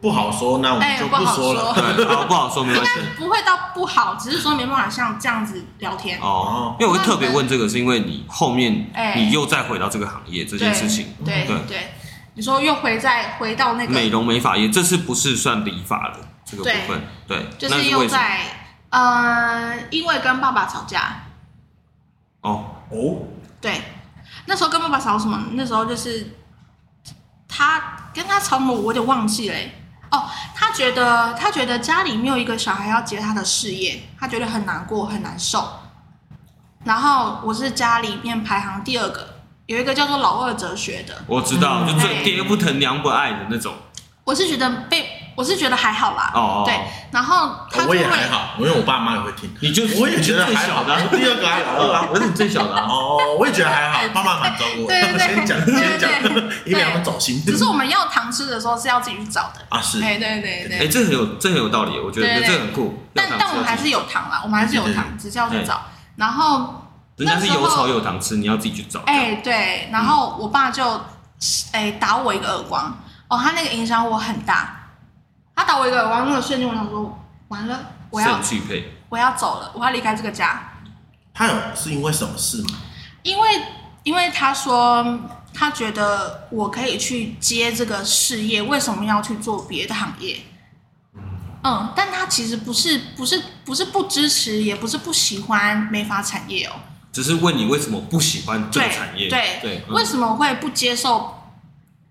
Speaker 2: 不好说，那我们就不说了。
Speaker 1: 对，好，不好说，没关系。应
Speaker 3: 该不会到不好，只是说没办法像这样子聊天。
Speaker 1: 哦，因为我会特别问这个，是因为你后面你又再回到这个行业这件事情。
Speaker 3: 对对对，你说又回再回到那个
Speaker 1: 美容美发业，这次不是算理发了这个部分。对，
Speaker 3: 就是又在呃，因为跟爸爸吵架。
Speaker 1: 哦哦，
Speaker 3: 对，那时候跟爸爸吵什么？那时候就是他跟他吵什么，我有点忘记了。哦，他觉得他觉得家里没有一个小孩要接他的事业，他觉得很难过很难受。然后我是家里面排行第二个，有一个叫做老二哲学的，
Speaker 1: 我知道，就最爹不疼娘不爱的那种。
Speaker 3: 我是觉得被。我是觉得还好啦，哦，对，然后他
Speaker 2: 我也还好，因为我爸妈也会听。
Speaker 1: 你就
Speaker 2: 我也觉得还好的，第二个还好啊，我是你最小的哦，我也觉得还好，爸妈蛮照顾我。对对 对，先讲先讲，因为他们走心。
Speaker 3: 只是我们要糖吃的时候是要自己去找的
Speaker 2: 啊，是，
Speaker 3: 对对对对。
Speaker 1: 哎，这很有这很有道理，我觉得这很酷。
Speaker 3: 但但我们还是有糖啦，我们还是有糖，只是要去找。然后
Speaker 1: 人家是有草有糖吃，你要自己去找。
Speaker 3: 哎，对，然后我爸就哎打我一个耳光，哦，他那个影响我很大。他打我一个耳光，那个瞬间我想说，完了，我要我要走了，我要离开这个家。
Speaker 2: 他有是因为什么事吗？
Speaker 3: 因为因为他说他觉得我可以去接这个事业，为什么要去做别的行业？嗯，但他其实不是不是不是不支持，也不是不喜欢美发产业哦。
Speaker 1: 只是问你为什么不喜欢这个产业？
Speaker 3: 对对，为什么会不接受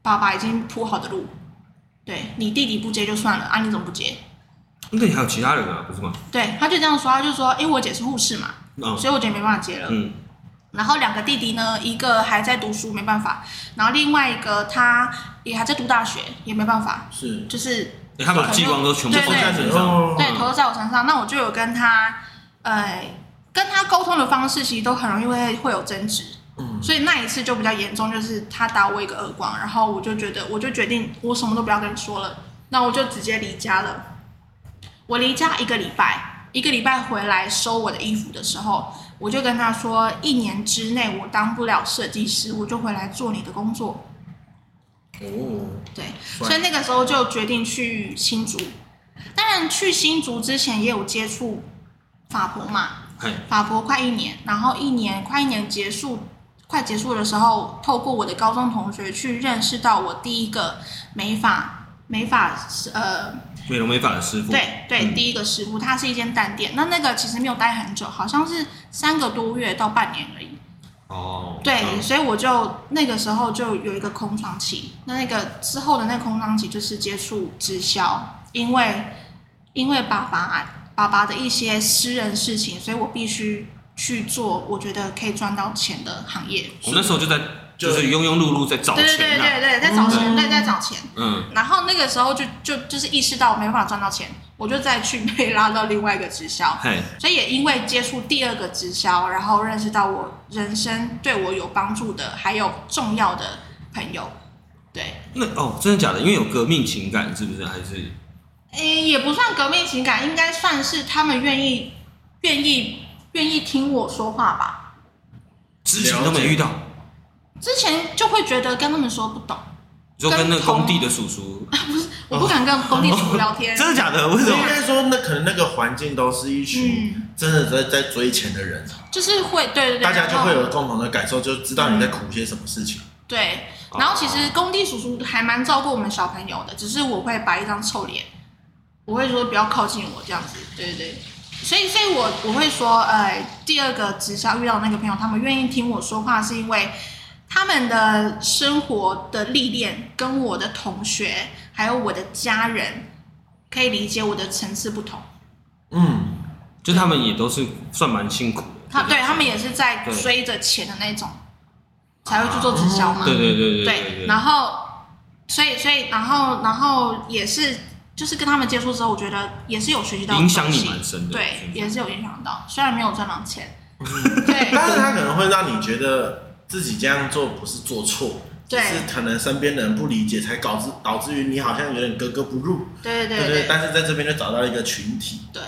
Speaker 3: 爸爸已经铺好的路？对，你弟弟不接就算了啊，你怎么不接？
Speaker 1: 那你还有其他人啊，不是吗？
Speaker 3: 对，他就这样说，他就说，因为我姐是护士嘛，嗯，所以我姐没办法接了。嗯，然后两个弟弟呢，一个还在读书，没办法，然后另外一个他也还在读大学，也没办法。是，就是
Speaker 1: 他把激光都全部投在身上，
Speaker 3: 对，投在我身上。那我就有跟他，呃，跟他沟通的方式，其实都很容易会会有争执。所以那一次就比较严重，就是他打我一个耳光，然后我就觉得，我就决定，我什么都不要跟你说了，那我就直接离家了。我离家一个礼拜，一个礼拜回来收我的衣服的时候，我就跟他说，一年之内我当不了设计师，我就回来做你的工作。
Speaker 2: 哦，
Speaker 3: 对，所以那个时候就决定去新竹。当然，去新竹之前也有接触法博嘛，法博快一年，然后一年快一年结束，快结束的时候，透过我的高中同学去认识到我第一个美发美发呃
Speaker 1: 美容美发的师傅，
Speaker 3: 对对，嗯、第一个师傅，他是一间单店，那那个其实没有待很久，好像是三个多月到半年而已。
Speaker 1: 哦，
Speaker 3: 对，嗯、所以我就那个时候就有一个空窗期，那那个之后的那个空窗期就是接触直销，因为因为爸爸爸爸的一些私人事情，所以我必须去做我觉得可以赚到钱的行业。
Speaker 1: 我那时候就在就是庸庸碌碌在找钱，
Speaker 3: 对对对对对，在找钱，对，在找钱。
Speaker 1: 嗯，
Speaker 3: 然后那个时候就就就是意识到我没办法赚到钱。我就再去被拉到另外一个直销，
Speaker 1: 嘿
Speaker 3: 所以也因为接触第二个直销，然后认识到我人生对我有帮助的，还有重要的朋友，对。
Speaker 1: 那哦，真的假的？因为有革命情感，是不是？还是？诶、
Speaker 3: 欸，也不算革命情感，应该算是他们愿意、愿意、愿意听我说话吧。
Speaker 1: 之前都没遇到，
Speaker 3: 之前就会觉得跟他们说不懂。
Speaker 1: 就跟那工地的叔叔，
Speaker 3: 不是，我不敢跟工地叔叔聊天。
Speaker 1: 真的假的？为什么？
Speaker 2: 应该说，那可能那个环境都是一群真的在在追钱的人，
Speaker 3: 就是会对对对，
Speaker 2: 大家就会有共同的感受，就知道你在苦些什么事情。
Speaker 3: 对，然后其实工地叔叔还蛮照顾我们小朋友的，只是我会摆一张臭脸，我会说不要靠近我这样子。对对对，所以所以我我会说，呃，第二个直销遇到那个朋友，他们愿意听我说话，是因为。他们的生活的历练跟我的同学还有我的家人可以理解我的层次不同。
Speaker 1: 嗯，就他们也都是算蛮辛苦的。
Speaker 3: 他对他们也是在追着钱的那种，才会去做直销嘛。
Speaker 1: 对对对对。
Speaker 3: 对，然后，所以所以然后然后也是就是跟他们接触之后，我觉得也是有学习到，
Speaker 1: 影响你蛮深的。
Speaker 3: 对，也是有影响到，虽然没有赚到钱。对，
Speaker 2: 但是他可能会让你觉得。自己这样做不是做错，
Speaker 3: 对，
Speaker 2: 是可能身边的人不理解，才导致导致于你好像有点格格不入。
Speaker 3: 对对
Speaker 2: 对，但是在这边就找到一个群体，
Speaker 3: 对，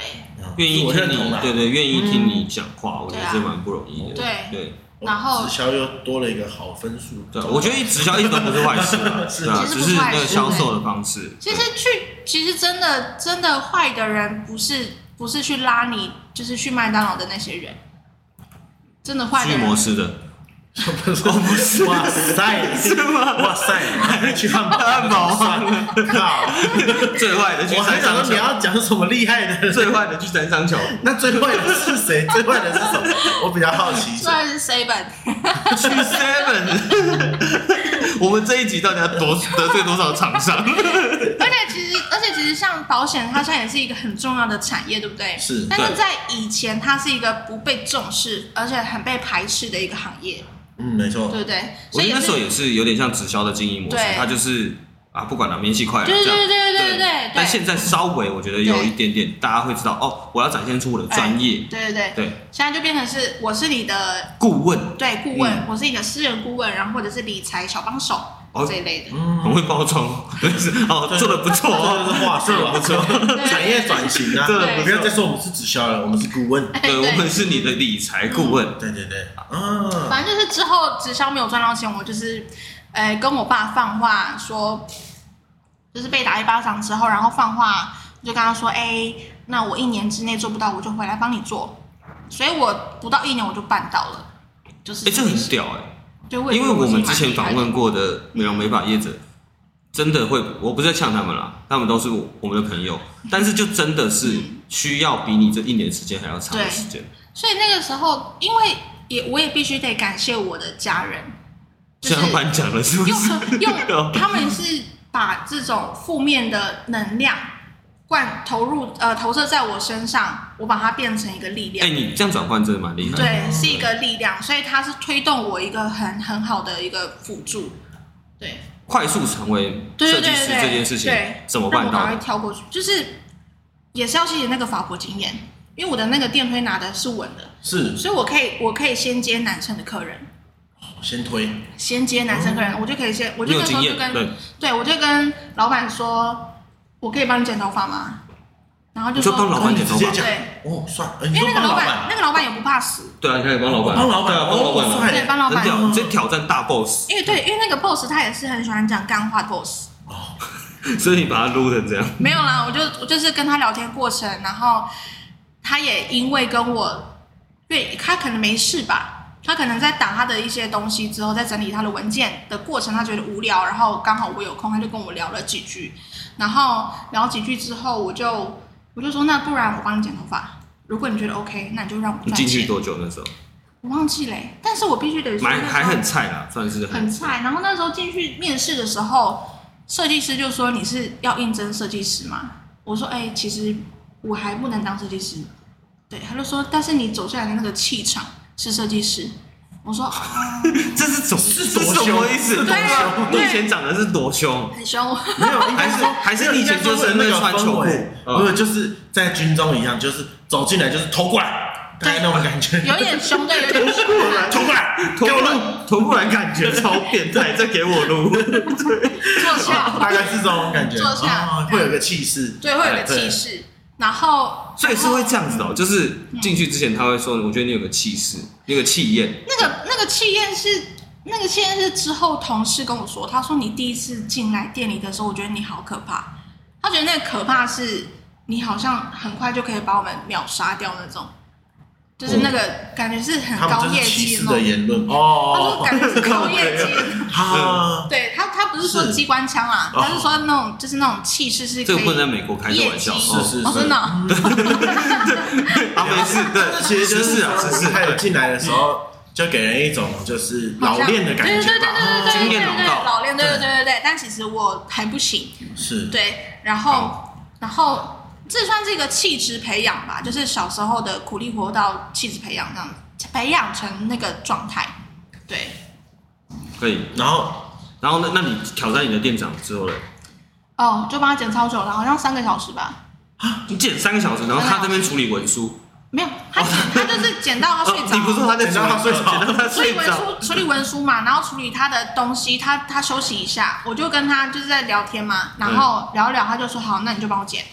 Speaker 1: 愿意听你，对对，愿意听你讲话，我觉得是蛮不容易的。
Speaker 3: 对
Speaker 1: 对，
Speaker 3: 然后
Speaker 2: 直销又多了一个好分数。
Speaker 1: 对，我觉得直销一点都不是坏事，是啊，只是那个销售的方式。
Speaker 3: 其实去，其实真的真的坏的人，不是不是去拉你，就是去麦当劳的那些人，真的坏的
Speaker 1: 模式的。
Speaker 2: 不是，不是，哇塞，是吗？哇塞，去汉堡，汉堡，靠！
Speaker 1: 最坏的去三商桥。
Speaker 2: 你要讲什么厉害的？
Speaker 1: 最坏的去三商桥。
Speaker 2: 那最坏的是谁？最坏的是什么？我比较好奇。
Speaker 3: 最坏是 seven。
Speaker 1: 去 seven。我们这一集到底要多 得罪多少厂商？
Speaker 3: 而且其实，而且其实像保险，它现在也是一个很重要的产业，对不对？
Speaker 2: 是。
Speaker 3: 但是在以前，它是一个不被重视，而且很被排斥的一个行业。
Speaker 2: 嗯，没错，
Speaker 3: 对对，
Speaker 1: 所以那时候也是有点像直销的经营模式，它就是啊，不管了，免洗快了，
Speaker 3: 对对对对对对。
Speaker 1: 但现在稍微我觉得有一点点，大家会知道哦，我要展现出我的专业。
Speaker 3: 对对对。对，现在就变成是我是你的
Speaker 1: 顾问，
Speaker 3: 对顾问，我是你的私人顾问，然后或者是理财小帮手。哦，这一类的，
Speaker 1: 很会包装，哦，做的不错，
Speaker 2: 这是话术，不错，产业转型啊，对不要再说我们是直销了，我们是顾问，
Speaker 1: 对，我们是你的理财顾问，
Speaker 2: 对对对，
Speaker 3: 嗯，反正就是之后直销没有赚到钱，我就是，呃，跟我爸放话说，就是被打一巴掌之后，然后放话，就跟他说，哎，那我一年之内做不到，我就回来帮你做，所以我不到一年我就办到了，就是，
Speaker 1: 哎，这很屌哎。因为我们之前访问过的美容美发业者，真的会，我不是在呛他们啦，他们都是我们的朋友，但是就真的是需要比你这一年时间还要长的时间。
Speaker 3: 所以那个时候，因为也我也必须得感谢我的家人，
Speaker 1: 这样颁奖了是不是？
Speaker 3: 用用 他们是把这种负面的能量。灌投入呃投射在我身上，我把它变成一个力量。
Speaker 1: 哎，你这样转换真的蛮厉害。
Speaker 3: 对，是一个力量，所以它是推动我一个很很好的一个辅助。对，
Speaker 1: 快速成为设计师这件事情，对，怎么办到？
Speaker 3: 我赶快跳过去，就是也是要谢谢那个法国经验，因为我的那个电推拿的是稳的，
Speaker 2: 是，
Speaker 3: 所以我可以我可以先接男生的客人，
Speaker 2: 先推，
Speaker 3: 先接男生客人，我就可以先，我就那时候就跟对，我就跟老板说。我可以帮你剪头发吗？然后就说
Speaker 1: 帮老板剪头发，
Speaker 3: 对，
Speaker 2: 哦，算，
Speaker 3: 因为那个老板，那个老板也不怕死。
Speaker 1: 对啊，你可以帮老板，
Speaker 2: 帮老
Speaker 1: 板，帮老板，
Speaker 3: 对，帮老板，
Speaker 1: 这挑战大 boss。
Speaker 3: 因为对，因为那个 boss 他也是很喜欢讲干话 boss。
Speaker 1: 哦，所以你把他撸成这样？
Speaker 3: 没有啦，我就我就是跟他聊天过程，然后他也因为跟我，对，他可能没事吧，他可能在打他的一些东西之后，在整理他的文件的过程，他觉得无聊，然后刚好我有空，他就跟我聊了几句，然后聊几句之后，我就。我就说，那不然我帮你剪头发。如果你觉得 OK，那你就让我你
Speaker 1: 进去多久那时候？
Speaker 3: 我忘记了，但是我必须得说，
Speaker 1: 还还很菜啦，算是
Speaker 3: 很菜。然后那时候进去面试的时候，设计师就说，你是要应征设计师吗？我说哎，其实我还不能当设计师。对，他就说，但是你走下来的那个气场是设计师。我说，
Speaker 1: 这是怎是什么意思？
Speaker 3: 对，
Speaker 1: 你以前长得是多凶？
Speaker 3: 很凶。
Speaker 2: 没有，
Speaker 1: 还是还是你以前就是那个穿球裤，
Speaker 2: 不是就是在军中一样，就是走进来就是头过来，大概那种感觉。
Speaker 3: 有点凶，对，有点凶。
Speaker 2: 头过来，给我录，
Speaker 1: 头过来，感觉超变态，再给我录。
Speaker 3: 坐下，
Speaker 2: 大概是这种感觉。
Speaker 3: 坐下，
Speaker 2: 会有个气势，
Speaker 3: 对，会有个气势。然后，
Speaker 1: 所以是会这样子哦，就是进去之前他会说，我觉得你有个气势，那个气焰。
Speaker 3: 那个那个气焰是那个气焰是之后同事跟我说，他说你第一次进来店里的时候，我觉得你好可怕。他觉得那个可怕是你好像很快就可以把我们秒杀掉那种。就是那个感觉是很高业绩
Speaker 2: 的言论。哦，
Speaker 3: 他说感觉是高业绩，
Speaker 2: 啊，
Speaker 3: 对他他不是说机关枪啊，他是说那种就是那种气势是
Speaker 1: 这个不能在美国开玩笑，
Speaker 2: 是是是，
Speaker 3: 真的，
Speaker 1: 他没事，对，其实就是啊，只是。
Speaker 2: 他有进来的时候就给人一种就是老练的感觉，
Speaker 3: 对对对对对，
Speaker 1: 经验老道，
Speaker 3: 老练，对对对对对，但其实我还不行，
Speaker 2: 是。
Speaker 3: 对，然后然后。这算是一个气质培养吧，就是小时候的苦力活到气质培养这样子，培养成那个状态。对，
Speaker 1: 可以。然后，然后那那你挑战你的店长之后呢？
Speaker 3: 哦，就帮他剪超久了，好像三个小时吧。
Speaker 1: 啊，你剪三个小时，然后他这边处理文书？
Speaker 3: 没有，他他就是剪到他睡着。
Speaker 1: 你不是说他在 剪到他睡着？
Speaker 3: 处理文书，处理文书嘛，然后处理他的东西，他他休息一下，我就跟他就是在聊天嘛，然后聊一聊，他就说好，那你就帮我剪。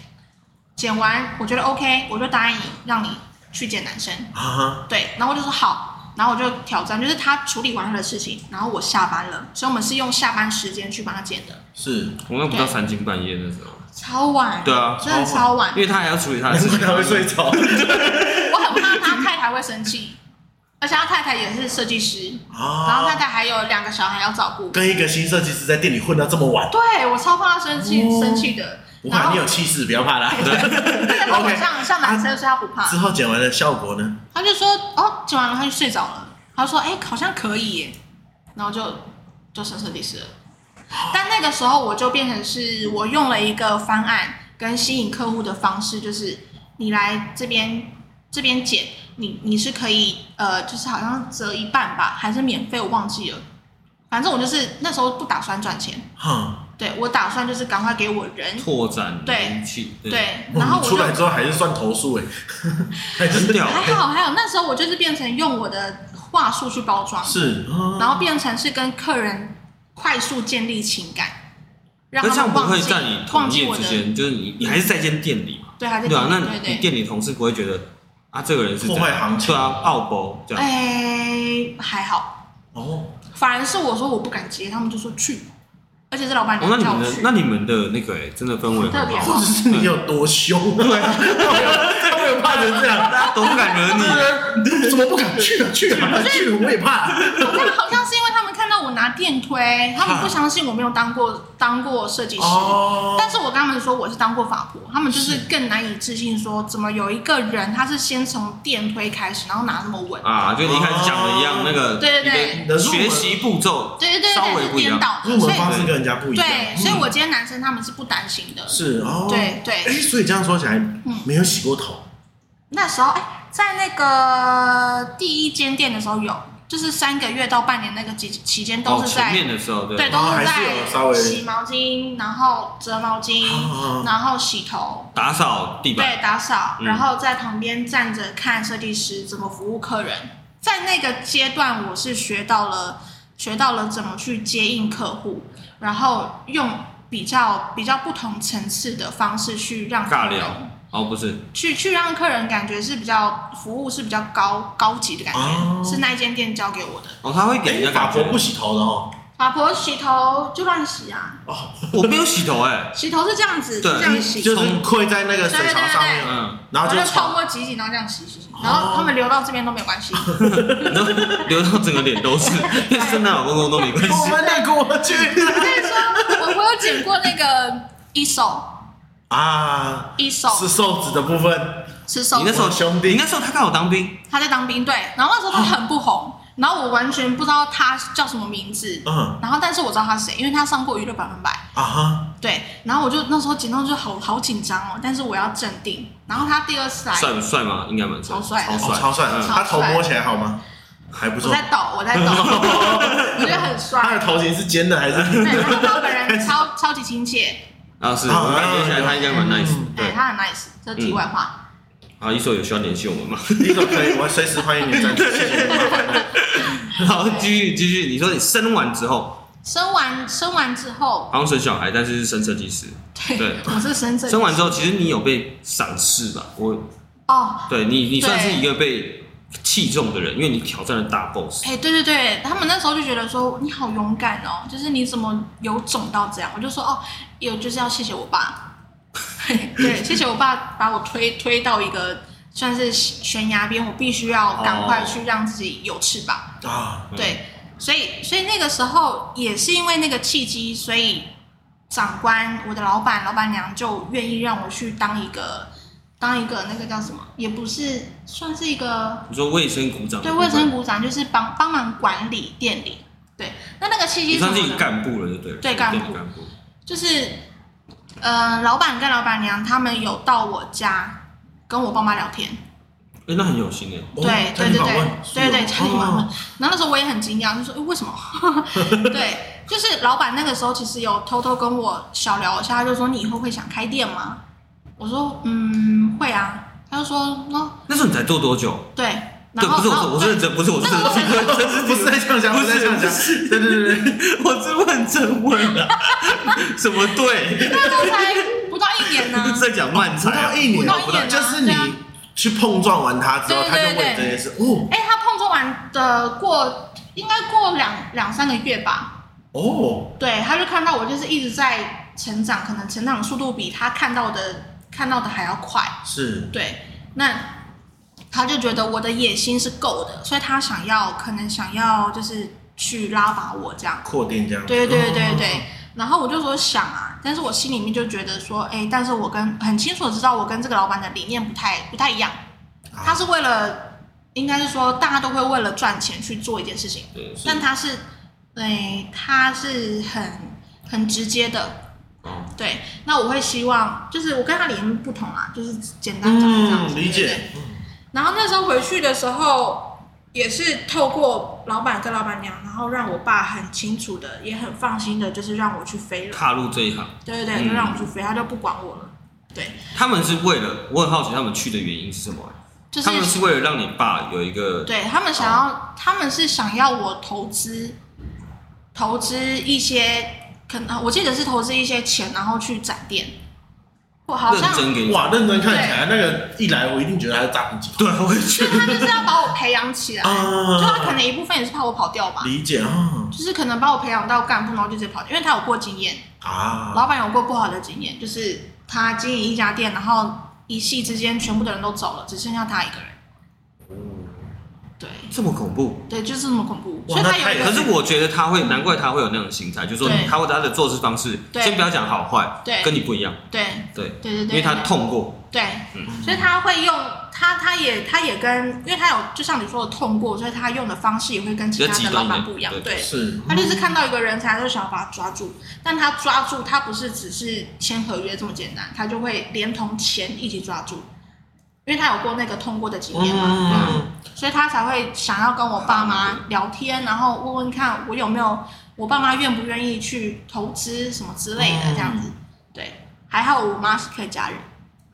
Speaker 3: 剪完我觉得 OK，我就答应你，让你去剪男生。啊、uh，huh. 对，然后我就说好，然后我就挑战，就是他处理完他的事情，然后我下班了，所以我们是用下班时间去帮他剪的。
Speaker 1: 是，我那不到三更半夜的时候。
Speaker 3: 超晚。
Speaker 1: 对啊，
Speaker 3: 真的超晚，
Speaker 1: 因为他还要处理他的事情，他会睡着。
Speaker 3: 我很怕他太太会生气，而且他太太也是设计师，uh. 然后太太还有两个小孩要照顾，
Speaker 2: 跟一个新设计师在店里混到这么晚，
Speaker 3: 对，我超怕他生气，uh. 生气的。
Speaker 2: 不怕，你有气势，不要怕啦。
Speaker 3: 对，OK，像像男生，所以他不怕。
Speaker 2: 之后剪完的效果呢？
Speaker 3: 他就说，哦，剪完了他就睡着了。他说，哎，好像可以耶。然后就就升设计师了。但那个时候我就变成是我用了一个方案跟吸引客户的方式，就是你来这边这边剪，你你是可以呃，就是好像折一半吧，还是免费？我忘记了。反正我就是那时候不打算赚钱。哼。对，我打算就是赶快给我人
Speaker 1: 拓展
Speaker 3: 对
Speaker 1: 对，
Speaker 3: 对，然后我
Speaker 2: 出来之后还是算投诉哎，还是掉，
Speaker 3: 还好还好，那时候我就是变成用我的话术去包装，
Speaker 2: 是，
Speaker 3: 然后变成是跟客人快速建立情感，
Speaker 1: 让他们不会在你同业之间，就是你你还是在间店里嘛，
Speaker 3: 对，还是
Speaker 1: 对啊，那你店里同事不会觉得啊这个人是
Speaker 2: 破坏行情，
Speaker 1: 对啊，奥博这样，
Speaker 3: 哎，还好。哦，反而是我说我不敢接，他们就说去。而且是老板娘叫我去。
Speaker 1: 那你们的那个哎，真的氛围很好。
Speaker 2: 或者是你有多凶？对，他们有怕成这样，大家
Speaker 1: 都不敢惹你。
Speaker 2: 怎么不敢去啊？去啊！去了我也怕。
Speaker 3: 好像是因为他们看到我拿电推，他们不相信我没有当过当过设计师。但是我跟他们说我是当过法婆，他们就是更难以置信，说怎么有一个人他是先从电推开始，然后拿那么稳
Speaker 1: 啊？就你一开始讲的一样，那个
Speaker 3: 对对对，
Speaker 1: 学习步骤
Speaker 3: 对对对，
Speaker 1: 稍微不一样，
Speaker 2: 入门方式跟
Speaker 3: 人家不一样。对，所以我今天男生他们是不担心的。
Speaker 2: 是哦，
Speaker 3: 对对。
Speaker 2: 哎，所以这样说起来，没有洗过头。
Speaker 3: 那时候，哎，在那个第一间店的时候有，就是三个月到半年那个期期间都是在。
Speaker 1: 前面的时候，对，
Speaker 3: 都是在洗毛巾，然后折毛巾，然后洗头，
Speaker 1: 打扫地板，
Speaker 3: 对，打扫，然后在旁边站着看设计师怎么服务客人。在那个阶段，我是学到了学到了怎么去接应客户。然后用比较比较不同层次的方式去让
Speaker 1: 尬聊哦，不是。
Speaker 3: 去去让客人感觉是比较服务是比较高高级的感觉，哦、是那间店教给我的。
Speaker 1: 哦，他会给人家
Speaker 2: 法婆不洗头的哦。
Speaker 3: 法婆洗头就乱洗啊！
Speaker 1: 哦，我没有洗头哎，
Speaker 3: 洗头是这样子，这样洗，
Speaker 2: 就是跪在那个水槽上面，嗯，然后就
Speaker 3: 超过几几，然后这样洗洗洗，然后他们流到这边都没有关系，
Speaker 1: 然 后流到整个脸都是，圣诞老公公都没关系。
Speaker 2: 我们那过去，
Speaker 3: 我跟你说，我我有剪过那个一手
Speaker 2: 啊，
Speaker 3: 一手
Speaker 2: 是瘦子的部分，
Speaker 3: 是瘦子。
Speaker 1: 你那时候兄弟，你那时候他刚好当兵，
Speaker 3: 他在当兵，对，然后那时候他很不红。然后我完全不知道他叫什么名字，嗯，然后但是我知道他是谁，因为他上过娱乐百分百啊哈，对，然后我就那时候紧张就好好紧张哦，但是我要镇定。然后他第二次来，
Speaker 1: 帅不帅吗？应该蛮帅，
Speaker 3: 超帅，
Speaker 2: 超帅，超帅。他头摸起来好吗？还不错。
Speaker 3: 我在抖，我在抖，我觉得很帅。
Speaker 2: 他的头型是尖的还是？
Speaker 3: 对，然后他本人 超超级亲切。
Speaker 1: 啊是，我感觉起来他应该蛮 nice，
Speaker 3: 对他很 nice。这题外话。
Speaker 1: 啊，一手有需要联系我们吗？
Speaker 2: 一手可以，我随时欢迎你赞助，谢谢。
Speaker 1: 好，继续继续，你说你生完之后，
Speaker 3: 生完生完之后，
Speaker 1: 好像生小孩，但是是生设计师。
Speaker 3: 对，我是生。
Speaker 1: 生完之后，其实你有被赏识吧？我
Speaker 3: 哦，
Speaker 1: 对你，你算是一个被器重的人，因为你挑战了大 boss。
Speaker 3: 哎，对对对，他们那时候就觉得说你好勇敢哦，就是你怎么有种到这样？我就说哦，有就是要谢谢我爸。对，谢谢我爸把我推 推到一个算是悬崖边，我必须要赶快去让自己有翅膀啊！对，所以所以那个时候也是因为那个契机，所以长官、我的老板、老板娘就愿意让我去当一个当一个那个叫什么，也不是算是一个
Speaker 1: 你说卫生股长，
Speaker 3: 对，卫生股长就是帮帮忙管理店里。对，那那个契机
Speaker 1: 算是干部了，就对了，
Speaker 3: 对干部，部就是。呃，老板跟老板娘他们有到我家跟我爸妈聊天，
Speaker 1: 哎，那很有心哎。
Speaker 3: 对对对对对对，家庭访问。然后那时候我也很惊讶，就说：“哎，为什么？” 对，就是老板那个时候其实有偷偷跟我小聊一下，他就说：“你以后会想开店吗？”我说：“嗯，会啊。”他就说：“哦，
Speaker 1: 那时候你才做多久？”
Speaker 3: 对。
Speaker 1: 对，不是我，我是认真，不是我是真的，不是在呛讲，不是在呛讲，对对对对，我是问真问的，什么对？
Speaker 3: 那时候才不到一年呢，
Speaker 1: 在讲漫才，
Speaker 2: 不到一年，不到，就是你去碰撞完他之后，他就问这件事。哦，
Speaker 3: 哎，他碰撞完的过，应该过两两三个月吧。哦，对，他就看到我就是一直在成长，可能成长速度比他看到的看到的还要快。
Speaker 2: 是，
Speaker 3: 对，那。他就觉得我的野心是够的，所以他想要，可能想要就是去拉拔我这样
Speaker 2: 扩店这样。
Speaker 3: 对对对对对。然后我就说想啊，但是我心里面就觉得说，哎，但是我跟很清楚的知道我跟这个老板的理念不太不太一样。他是为了，应该是说大家都会为了赚钱去做一件事情，但他是，对，他是很很直接的。对，那我会希望，就是我跟他理念不同啊，就是简单讲这样子，理解。然后那时候回去的时候，也是透过老板跟老板娘，然后让我爸很清楚的，也很放心的，就是让我去飞了，
Speaker 1: 踏入这一行。
Speaker 3: 对对对，就让我去飞，他就不管我了。对，
Speaker 1: 他们是为了，我很好奇他们去的原因是什么？就是他们是为了让你爸有一个，
Speaker 3: 对他们想要，他们是想要我投资，投资一些，可能我记得是投资一些钱，然后去展店。
Speaker 1: 认真给你
Speaker 2: 哇，认真看起来那个一来，我一定觉得他是诈骗集团。
Speaker 1: 对，我也觉得。
Speaker 3: 他就是要把我培养起来，就他可能一部分也是怕我跑掉吧。
Speaker 2: 理解啊。
Speaker 3: 就是可能把我培养到干部，然后就直接跑掉，因为他有过经验啊。老板有过不好的经验，就是他经营一家店，然后一夕之间全部的人都走了，只剩下他一个人。对，
Speaker 1: 这么恐怖。
Speaker 3: 对，就是这么恐怖。
Speaker 1: 所以他有，可是我觉得他会，难怪他会有那种心态，就是说他或者他的做事方式，先不要讲好坏，对，跟你不一样。
Speaker 3: 对
Speaker 1: 对
Speaker 3: 对对对，
Speaker 1: 因为他痛过。
Speaker 3: 对，所以他会用他，他也他也跟，因为他有就像你说的痛过，所以他用的方式也会跟其他的老板不一样。对，
Speaker 2: 是。
Speaker 3: 他就是看到一个人才，就想要把他抓住，但他抓住他不是只是签合约这么简单，他就会连同钱一起抓住。因为他有过那个通过的经验嘛，嗯，所以他才会想要跟我爸妈聊天，然后问问看我有没有，我爸妈愿不愿意去投资什么之类的这样子。对，还好我妈是客家人。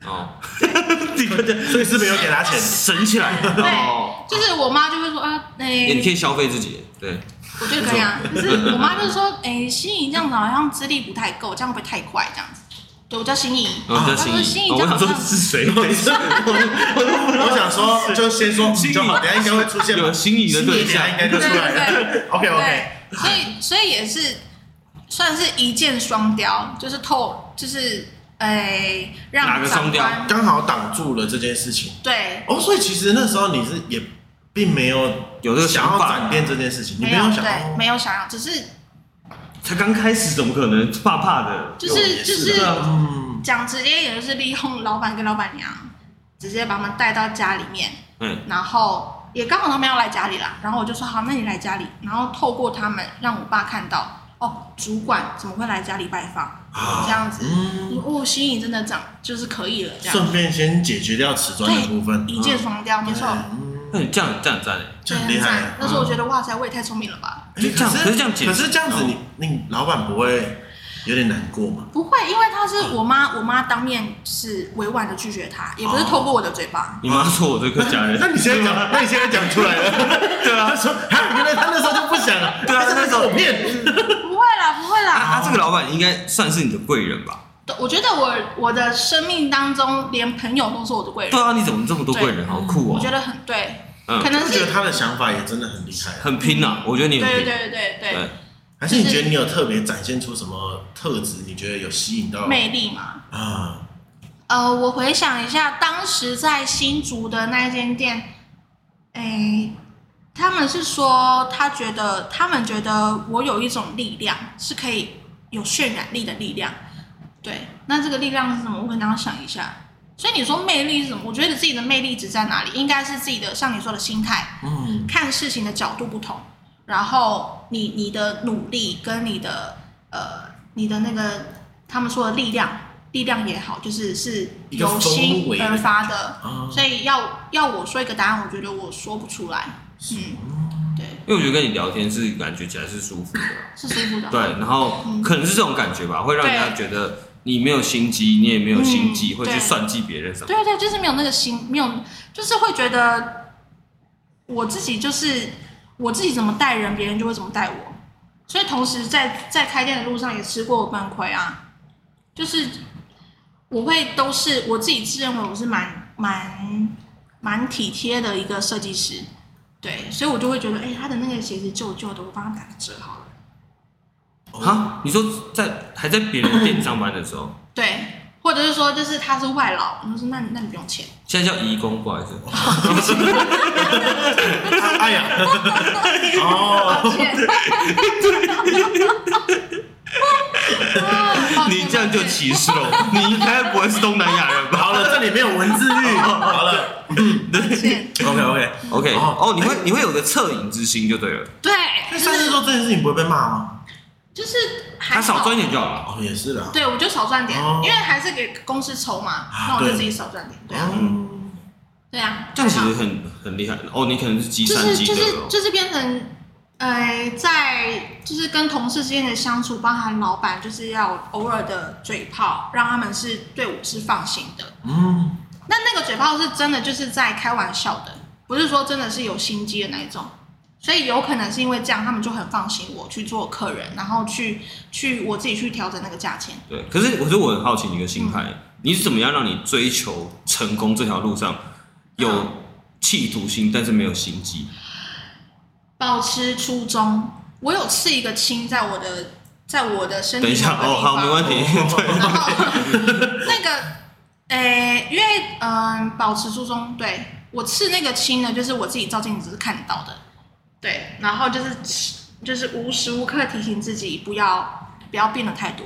Speaker 3: 哦，
Speaker 2: 所以是没有给他钱，
Speaker 1: 省起来。
Speaker 3: 对，就是我妈就会说啊，哎，
Speaker 1: 你可以消费自己，对，
Speaker 3: 我觉得可以啊。可是我妈就是说，哎，心仪这样子好像资历不太够，这样会不会太快？这样子。对，我叫心仪。
Speaker 1: 我叫心仪。我想说是谁？
Speaker 2: 我想说，就先说心仪，等下应该会出现
Speaker 1: 有心仪的对象，
Speaker 2: 应该就出来了。OK OK。
Speaker 3: 所以，所以也是算是一箭双雕，就是透，就是哎，让长官
Speaker 2: 刚好挡住了这件事情。
Speaker 3: 对。
Speaker 2: 哦，所以其实那时候你是也并没有
Speaker 1: 有这个
Speaker 2: 想要转变这件事情，你没有想要，
Speaker 3: 没有想要，只是。
Speaker 1: 才刚开始，怎么可能怕怕的？
Speaker 3: 就是就是，讲直接，也就是利用老板跟老板娘，直接把他们带到家里面。嗯，然后也刚好他们要来家里啦，然后我就说好，那你来家里，然后透过他们让我爸看到，哦，主管怎么会来家里拜访？这样子，哦，心仪真的长就是可以了，这样。
Speaker 2: 顺便先解决掉瓷砖的部分，
Speaker 3: 一箭双雕，没错。
Speaker 1: 那你这样这样赞，
Speaker 2: 这样厉害。
Speaker 3: 那时候我觉得哇塞，我也太聪明了吧。
Speaker 1: 就这样，可是这样，
Speaker 2: 可是这样子，你你老板不会有点难过吗？
Speaker 3: 不会，因为他是我妈，我妈当面是委婉的拒绝他，也不是透过我的嘴巴。
Speaker 1: 你妈说我这个假人，
Speaker 2: 那你现在讲，那你现在讲出来了，对啊，他说，原来他那时候就不想了，对啊，那时候我骗。
Speaker 3: 不会啦，不会啦。
Speaker 1: 他，这个老板应该算是你的贵人吧？
Speaker 3: 我觉得我我的生命当中，连朋友都是我的贵人。
Speaker 1: 对啊，你怎么这么多贵人？好酷哦！
Speaker 3: 我觉得很对。
Speaker 2: 嗯，可能是觉得他的想法也真的很厉害，
Speaker 1: 很拼呐。我觉得你很拼。
Speaker 3: 对对对对对。
Speaker 2: 还是你觉得你有特别展现出什么特质？你觉得有吸引到
Speaker 3: 魅力吗？啊。呃，我回想一下，当时在新竹的那一间店，哎，他们是说他觉得他们觉得我有一种力量，是可以有渲染力的力量。对，那这个力量是什么？我可能要想一下。所以你说魅力是什么？我觉得自己的魅力值在哪里？应该是自己的，像你说的心态，嗯，看事情的角度不同，然后你你的努力跟你的呃你的那个他们说的力量，力量也好，就是是由心而发的。所以要要我说一个答案，我觉得我说不出来。嗯，对，
Speaker 1: 因为我觉得跟你聊天是感觉起来是舒服的，
Speaker 3: 是舒服的。
Speaker 1: 对，然后可能是这种感觉吧，会让人家觉得。你没有心机，你也没有心计，嗯、会去算计别人什么？
Speaker 3: 对对，就是没有那个心，没有，就是会觉得我自己就是我自己怎么待人，别人就会怎么待我。所以同时在在开店的路上也吃过半亏啊，就是我会都是我自己自认为我是蛮蛮蛮体贴的一个设计师，对，所以我就会觉得，哎，他的那个鞋子旧旧的，我帮他打个折好了。
Speaker 1: 哈，你说在还在别人店上班的时候，
Speaker 3: 对，或者是说就是他是外劳，我说那那你不用钱，
Speaker 1: 现在叫移工，不好意思。
Speaker 2: 哎呀，哦，
Speaker 1: 你这样就歧视了，你应该不会是东南亚人吧？
Speaker 2: 好了，这里没有文字狱。好了，对，OK OK
Speaker 1: OK，哦，你会你会有个恻隐之心就对了。
Speaker 3: 对，
Speaker 2: 那上次说这件事情不会被骂吗？
Speaker 3: 就是
Speaker 1: 还少赚一点就好了。
Speaker 2: 哦，也是的。
Speaker 3: 对，我就少赚点，因为还是给公司抽嘛，那我就自己少赚点。对啊，对啊，
Speaker 1: 这样其实很很厉害。哦，你可能是积善积德。
Speaker 3: 就是就是就是变成，呃，在就是跟同事之间的相处，包含老板，就是要偶尔的嘴炮，让他们是对我是放心的。嗯。那那个嘴炮是真的，就是在开玩笑的，不是说真的是有心机的那一种。所以有可能是因为这样，他们就很放心我去做客人，然后去去我自己去调整那个价钱。
Speaker 1: 对，可是我觉得我很好奇你的心态，嗯、你是怎么样让你追求成功这条路上有企图心，但是没有心机？
Speaker 3: 保持初衷。我有刺一个青在我的在我的身体。
Speaker 1: 等一下哦，好，没问题。对，然后
Speaker 3: 那个，诶、欸，因为嗯、呃，保持初衷，对我刺那个青呢，就是我自己照镜子是看到的。对，然后就是就是无时无刻提醒自己不要不要变得太多，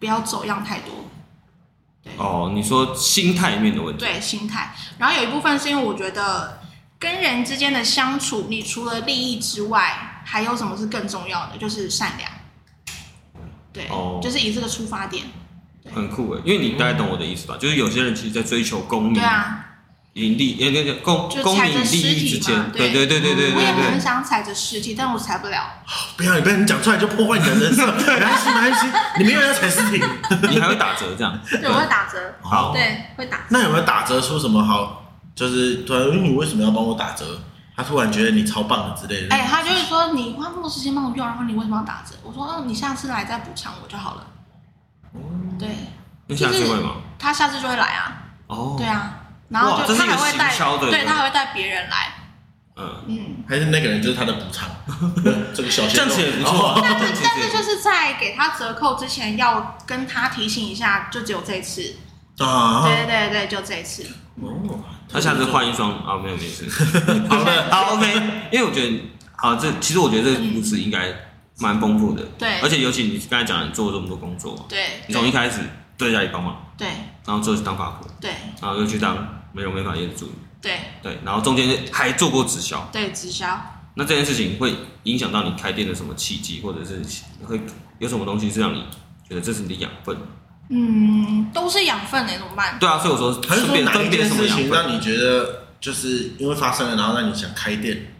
Speaker 3: 不要走样太多。对
Speaker 1: 哦，你说心态面的问题。
Speaker 3: 对，心态。然后有一部分是因为我觉得跟人之间的相处，你除了利益之外，还有什么是更重要的？就是善良。对，哦，就是以这个出发点。
Speaker 1: 很酷诶，因为你大概懂我的意思吧？嗯、就是有些人其实，在追求功名。
Speaker 3: 对啊。
Speaker 1: 盈利，也那个公公民利益之间，对对对对对对。
Speaker 3: 我也很想踩着尸体，但我踩不了。
Speaker 2: 不要，你不要，你讲出来就破坏你的人设。没关系，没关系，你没有要踩尸体，
Speaker 1: 你还会打折这样？
Speaker 3: 对，我会打折。好，对，会打。
Speaker 2: 那有没有打折出什么好？就是对，你为什么要帮我打折？他突然觉得你超棒的之类的。
Speaker 3: 哎，他就是说你花那么多时间帮我用，然后你为什么要打折？我说哦，你下次来再补偿我就好了。对，
Speaker 1: 那下次会吗？
Speaker 3: 他下次就会来啊。哦，对啊，然后就他还会带，对他还会带别人来。
Speaker 2: 嗯嗯，还是那个人就是他的补偿，这个小鲜肉，
Speaker 1: 这样子也不错。
Speaker 3: 但是但是就是在给他折扣之前，要跟他提醒一下，就只有这次。啊，对对对，就这次。
Speaker 1: 哦，他下次换一双啊，没有没事。好的，好 OK。因为我觉得，啊，这其实我觉得这个故事应该蛮丰富的。
Speaker 3: 对，
Speaker 1: 而且尤其你刚才讲，你做了这么多工作，
Speaker 3: 对，
Speaker 1: 你从一开始在家里帮忙，
Speaker 3: 对，
Speaker 1: 然后之后去当法婆，
Speaker 3: 对，
Speaker 1: 然后又去当美容美发业的助理。
Speaker 3: 对
Speaker 1: 对，然后中间还做过直销，
Speaker 3: 对直销。
Speaker 1: 那这件事情会影响到你开店的什么契机，或者是会有什么东西是让你觉得这是你的养分？
Speaker 3: 嗯，都是养分哎，怎么办？
Speaker 1: 对啊，所以我说，
Speaker 2: 还是说哪一件事情让你觉得就是因为发生了，然后让你想开店？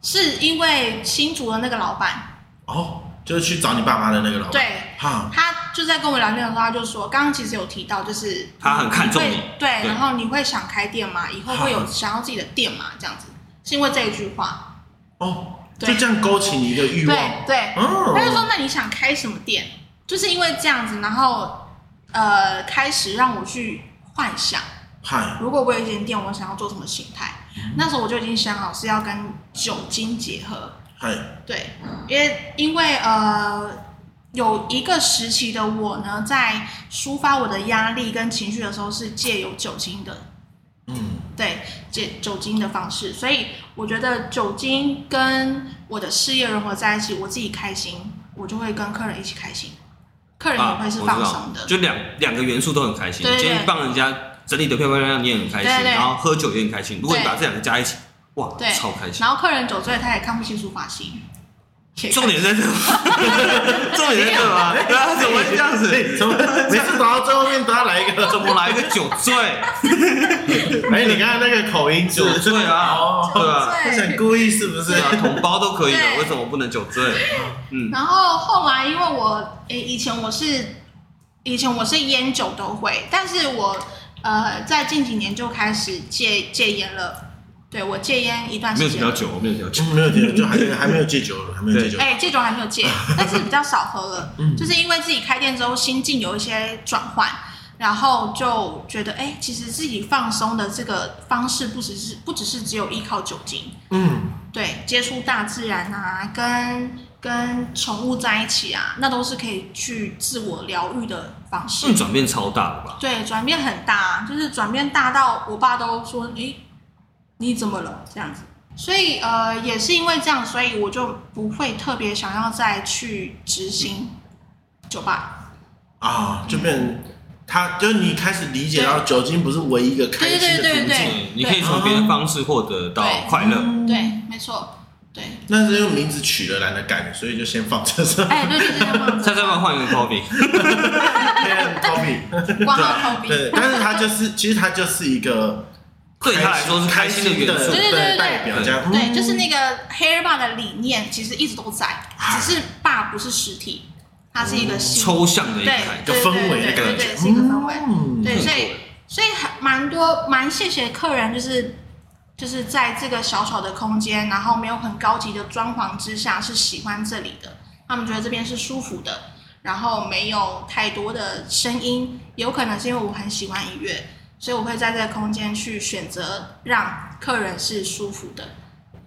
Speaker 3: 是因为新竹的那个老板
Speaker 2: 哦，就是去找你爸妈的那个老板。
Speaker 3: 对，哈，他就在跟我聊天的时候，他就说，刚刚其实有提到，就是
Speaker 1: 他很看重你，
Speaker 3: 对，然后你会想开店吗？以后会有想要自己的店吗？这样子，是因为这一句话
Speaker 2: 哦，就这样勾起你一个欲望，
Speaker 3: 对对，他就说，那你想开什么店？就是因为这样子，然后。呃，开始让我去幻想，嗨，如果我有一间店，我想要做什么形态？嗯、那时候我就已经想好是要跟酒精结合，嗨，对，因为因为呃，有一个时期的我呢，在抒发我的压力跟情绪的时候，是借由酒精的，嗯，对，借酒精的方式，所以我觉得酒精跟我的事业融合在一起，我自己开心，我就会跟客人一起开心。客人也会是放松的，
Speaker 1: 就两两个元素都很开心。今天帮人家整理的漂漂亮亮，你也很开心，然后喝酒也很开心。如果你把这两个加一起，哇，超开心。
Speaker 3: 然后客人酒醉，他也看不清楚发型。
Speaker 1: 重点在这，重点在这吗？对啊，怎么会这样子？
Speaker 2: 怎么每次走到最后面都要来一个？
Speaker 1: 怎么来一个酒醉？
Speaker 2: 哎，你刚才那个口音酒醉啊？对吧？他想故意是不是？
Speaker 1: 同胞都可以的，为什么不能酒醉？
Speaker 3: 嗯。然后后来，因为我诶，以前我是以前我是烟酒都会，但是我呃，在近几年就开始戒戒烟了。对，我戒烟一段时间，
Speaker 1: 没有比较久，没有比较久，
Speaker 2: 没有戒，就还还没有戒酒，还没有戒酒。
Speaker 3: 哎，戒酒还没有戒，但是比较少喝了，就是因为自己开店之后心境有一些转换，然后就觉得哎，其实自己放松的这个方式不只是不只是只有依靠酒精，嗯，对，接触大自然啊，跟跟宠物在一起啊，那都是可以去自我疗愈的方式。
Speaker 1: 转变超大了吧？
Speaker 3: 对，转变很大，就是转变大到我爸都说，哎。你怎么了？这样子，所以呃，也是因为这样，所以我就不会特别想要再去执行酒吧
Speaker 2: 啊，就变成他，就是你开始理解到酒精不是唯一一个开心的途径，
Speaker 1: 你可以从别的方式获得到快乐。
Speaker 3: 对，没错，对。
Speaker 2: 那是用名字取了懒得改，所以就先放这上。
Speaker 3: 哎，对对对，
Speaker 1: 再再 换一个
Speaker 2: Toby，Toby，
Speaker 3: 光好 Toby。
Speaker 2: 对，但是它就是，其实它就是一个。
Speaker 1: 对他来说是开心的元素，
Speaker 3: 对对对对，对，就是那个 Hair Bar 的理念，其实一直都在，只是 Bar 不是实体，它是一个
Speaker 1: 抽象的一个
Speaker 2: 氛围的感觉，
Speaker 3: 是一个氛围。对，所以所以还蛮多蛮谢谢客人，就是就是在这个小小的空间，然后没有很高级的装潢之下，是喜欢这里的，他们觉得这边是舒服的，然后没有太多的声音，有可能是因为我很喜欢音乐。所以我会在这个空间去选择让客人是舒服的，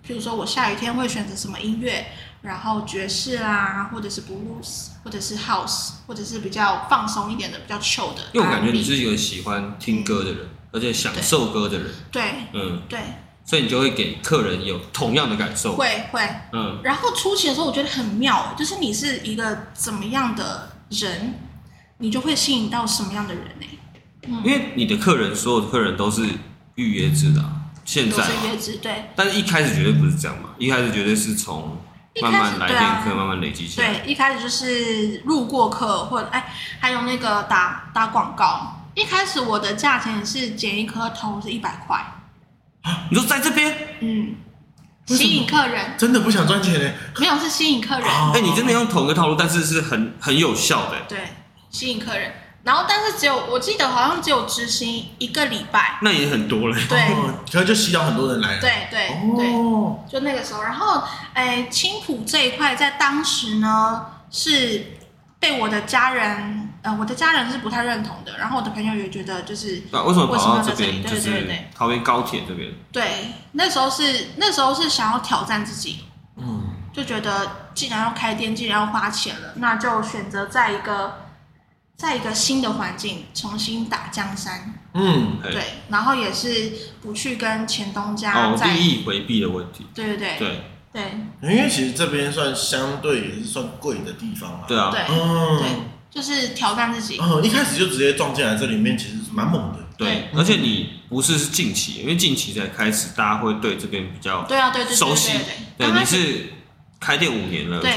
Speaker 3: 譬如说我下雨天会选择什么音乐，然后爵士啦，或者是 blues，或者是 house，或者是比较放松一点的，比较 chill 的。
Speaker 1: 因为我感觉你是一个喜欢听歌的人，嗯、而且享受歌的人。
Speaker 3: 对，嗯，对。
Speaker 1: 所以你就会给客人有同样的感受。
Speaker 3: 会会，嗯。然后初期的时候我觉得很妙，就是你是一个怎么样的人，你就会吸引到什么样的人呢？
Speaker 1: 因为你的客人，所有的客人都是预约制的，现在
Speaker 3: 预约制对。
Speaker 1: 但是一开始绝对不是这样嘛，一开始绝对是从慢慢来电客慢慢累积起来。
Speaker 3: 对，一开始就是路过客或者哎，还有那个打打广告。一开始我的价钱是剪一颗头是一百块。
Speaker 1: 啊，你说在这边？
Speaker 3: 嗯，吸引客人。
Speaker 2: 真的不想赚钱呢？
Speaker 3: 没有，是吸引客人。
Speaker 1: 哎，你真的用同一个套路，但是是很很有效的。
Speaker 3: 对，吸引客人。然后但是只有我记得好像只有执行一个礼拜，
Speaker 1: 那也很多了。
Speaker 3: 对，
Speaker 2: 可能就吸到很多人来了。
Speaker 3: 对对对，就那个时候，然后哎，青浦这一块在当时呢是被我的家人，呃，我的家人是不太认同的，然后我的朋友也觉得就是
Speaker 1: 为什么跑到这边？对对对，桃园高铁这边。
Speaker 3: 对，那时候是那时候是想要挑战自己，嗯，就觉得既然要开店，既然要花钱了，那就选择在一个。在一个新的环境重新打江山，
Speaker 2: 嗯，
Speaker 3: 对，然后也是不去跟前东家
Speaker 1: 在利益回避的问题，
Speaker 3: 对对对。
Speaker 1: 对。
Speaker 3: 对，
Speaker 2: 因为其实这边算相对也是算贵的地方嘛，
Speaker 1: 对啊，
Speaker 3: 对，对，就是挑战自己，
Speaker 2: 嗯，一开始就直接撞进来这里面，其实是蛮猛的，
Speaker 1: 对，而且你不是是近期，因为近期才开始，大家会对这边比较
Speaker 3: 对啊对对
Speaker 1: 熟悉，对，你是开店五年了，对。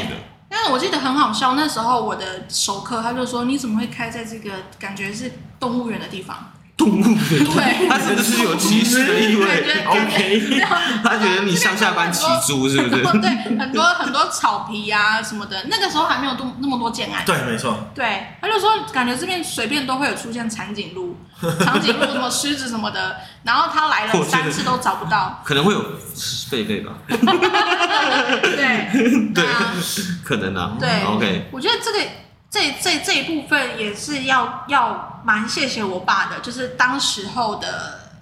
Speaker 3: 但是我记得很好笑，那时候我的熟客他就说：“你怎么会开在这个感觉是动物园的地方？”
Speaker 1: 动物的，对，他是不是有歧视的意味？OK，他觉得你上下班骑猪是不是？
Speaker 3: 对，很多很多草皮啊什么的，那个时候还没有多那么多建案。
Speaker 2: 对，没错。
Speaker 3: 对，他就说感觉这边随便都会有出现长颈鹿、长颈鹿什么狮子什么的，然后他来了三次都找不到，
Speaker 1: 可能会有狒狒吧。
Speaker 3: 对
Speaker 1: 对，可能啊。
Speaker 3: 对
Speaker 1: ，OK，
Speaker 3: 我觉得这个。这这这一部分也是要要蛮谢谢我爸的，就是当时候的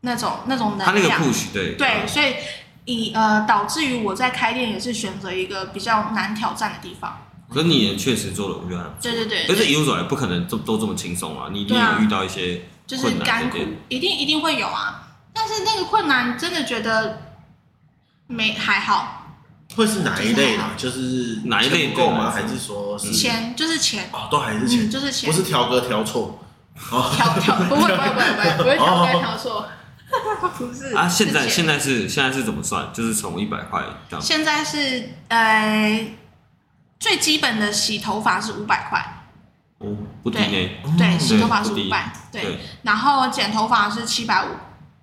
Speaker 3: 那种那种能量。
Speaker 1: 他那个 push 对
Speaker 3: 对，所以以呃导致于我在开店也是选择一个比较难挑战的地方。
Speaker 1: 可是你也确实做了，我觉。
Speaker 3: 对对对。
Speaker 1: 可是一路走来不可能都都这么轻松啊，你一定有遇到一些
Speaker 3: 就是甘苦，一定一定会有啊。但是那个困难真的觉得没还好。
Speaker 2: 会是哪一类的？就是
Speaker 1: 哪一类
Speaker 2: 够吗？还是说是
Speaker 3: 钱？就是钱
Speaker 2: 哦，都还是钱，
Speaker 3: 就是钱，
Speaker 2: 不是调歌调错
Speaker 3: 哦，调调不会不会不会不会不会调歌调错，不是
Speaker 1: 啊。现在现在是现在是怎么算？就是从一百块这样。
Speaker 3: 现在是呃最基本的洗头发是五百块，
Speaker 1: 哦，不低呢。
Speaker 3: 对，洗头发是五百，对，然后剪头发是七百五。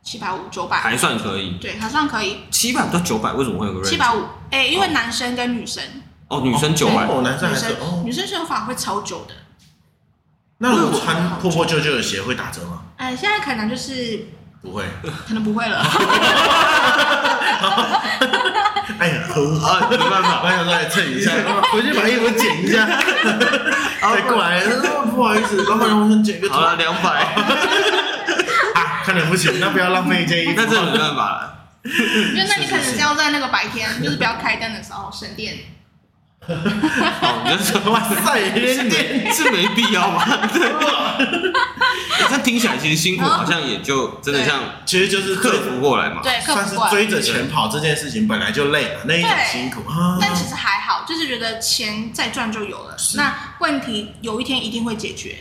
Speaker 3: 七百五九百
Speaker 1: 还算可以，
Speaker 3: 对，还算可以。
Speaker 1: 七百五到九百，为什么会有个？
Speaker 3: 七百五，哎，因为男生跟女生。
Speaker 1: 哦，女生九百，
Speaker 2: 男生还是
Speaker 3: 女生头发会超久的。
Speaker 2: 那如果穿破破旧旧的鞋会打折吗？
Speaker 3: 哎，现在可能就是
Speaker 2: 不会，
Speaker 3: 可能不会了。
Speaker 2: 哎呀，啊，没办法，我想说来蹭一下，回去把衣服剪一下，再过来。不好意思，老板，我想剪个头。
Speaker 1: 好了，两百。
Speaker 2: 啊看来不行，那不要浪费一件衣服。
Speaker 1: 那这没办法了。
Speaker 3: 就那你可能是要在那个白天，就是不要开灯的时候省电。
Speaker 1: 哦，你说哇塞，省电是没必要吗？对吧？那听起来其实辛苦，好像也就真的像，
Speaker 2: 其实就是克服过来嘛。
Speaker 3: 对，
Speaker 2: 算是追着钱跑这件事情本来就累了，那一种辛苦。
Speaker 3: 但其实还好，就是觉得钱再赚就有了。那问题有一天一定会解决。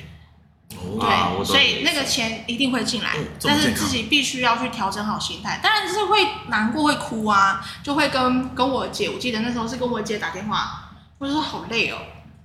Speaker 3: 对，所以那个钱一定会进来，但是自己必须要去调整好心态。当然是会难过、会哭啊，就会跟跟我姐，我记得那时候是跟我姐打电话，我就说好累哦，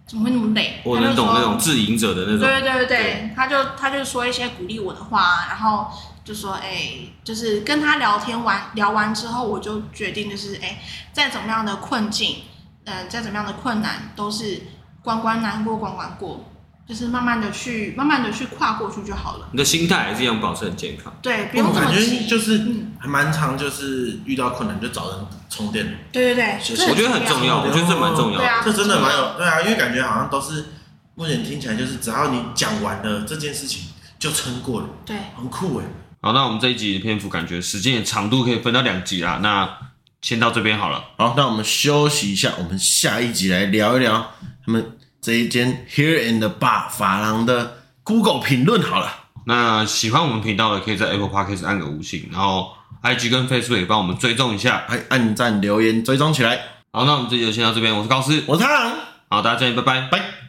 Speaker 3: 怎么会那么累？
Speaker 1: 我能懂那种自营者的那种。
Speaker 3: 对对对对，他就他就说一些鼓励我的话，然后就说哎，就是跟他聊天完聊完之后，我就决定就是哎，再怎么样的困境，嗯，再怎么样的困难，都是关关难过关关过。就是慢慢的去，慢慢的去跨过去就好了。
Speaker 1: 你的心态还是一样保持很健康。
Speaker 3: 对，不用这么急。
Speaker 2: 我感觉就是还蛮常，就是遇到困难就找人充电。
Speaker 3: 对对对，
Speaker 1: 我觉得很重要，我觉得这蛮重要。
Speaker 3: 对啊，
Speaker 2: 这真的蛮有，对啊，因为感觉好像都是目前听起来就是只要你讲完了这件事情就撑过了。
Speaker 3: 对，
Speaker 2: 很酷哎。
Speaker 1: 好，那我们这一集的篇幅感觉时间的长度可以分到两集啦。那先到这边好了。
Speaker 2: 好，那我们休息一下，我们下一集来聊一聊他们。这一间 Here in the Bar 法郎的 Google 评论好了，
Speaker 1: 那喜欢我们频道的可以在 Apple Podcast 按个五星，然后 IG 跟 Facebook 也帮我们追踪一下，
Speaker 2: 还按赞留言追踪起来。
Speaker 1: 好，那我们这集就先到这边，我是高斯，
Speaker 2: 我是汤，
Speaker 1: 好，大家再见，拜拜，
Speaker 2: 拜。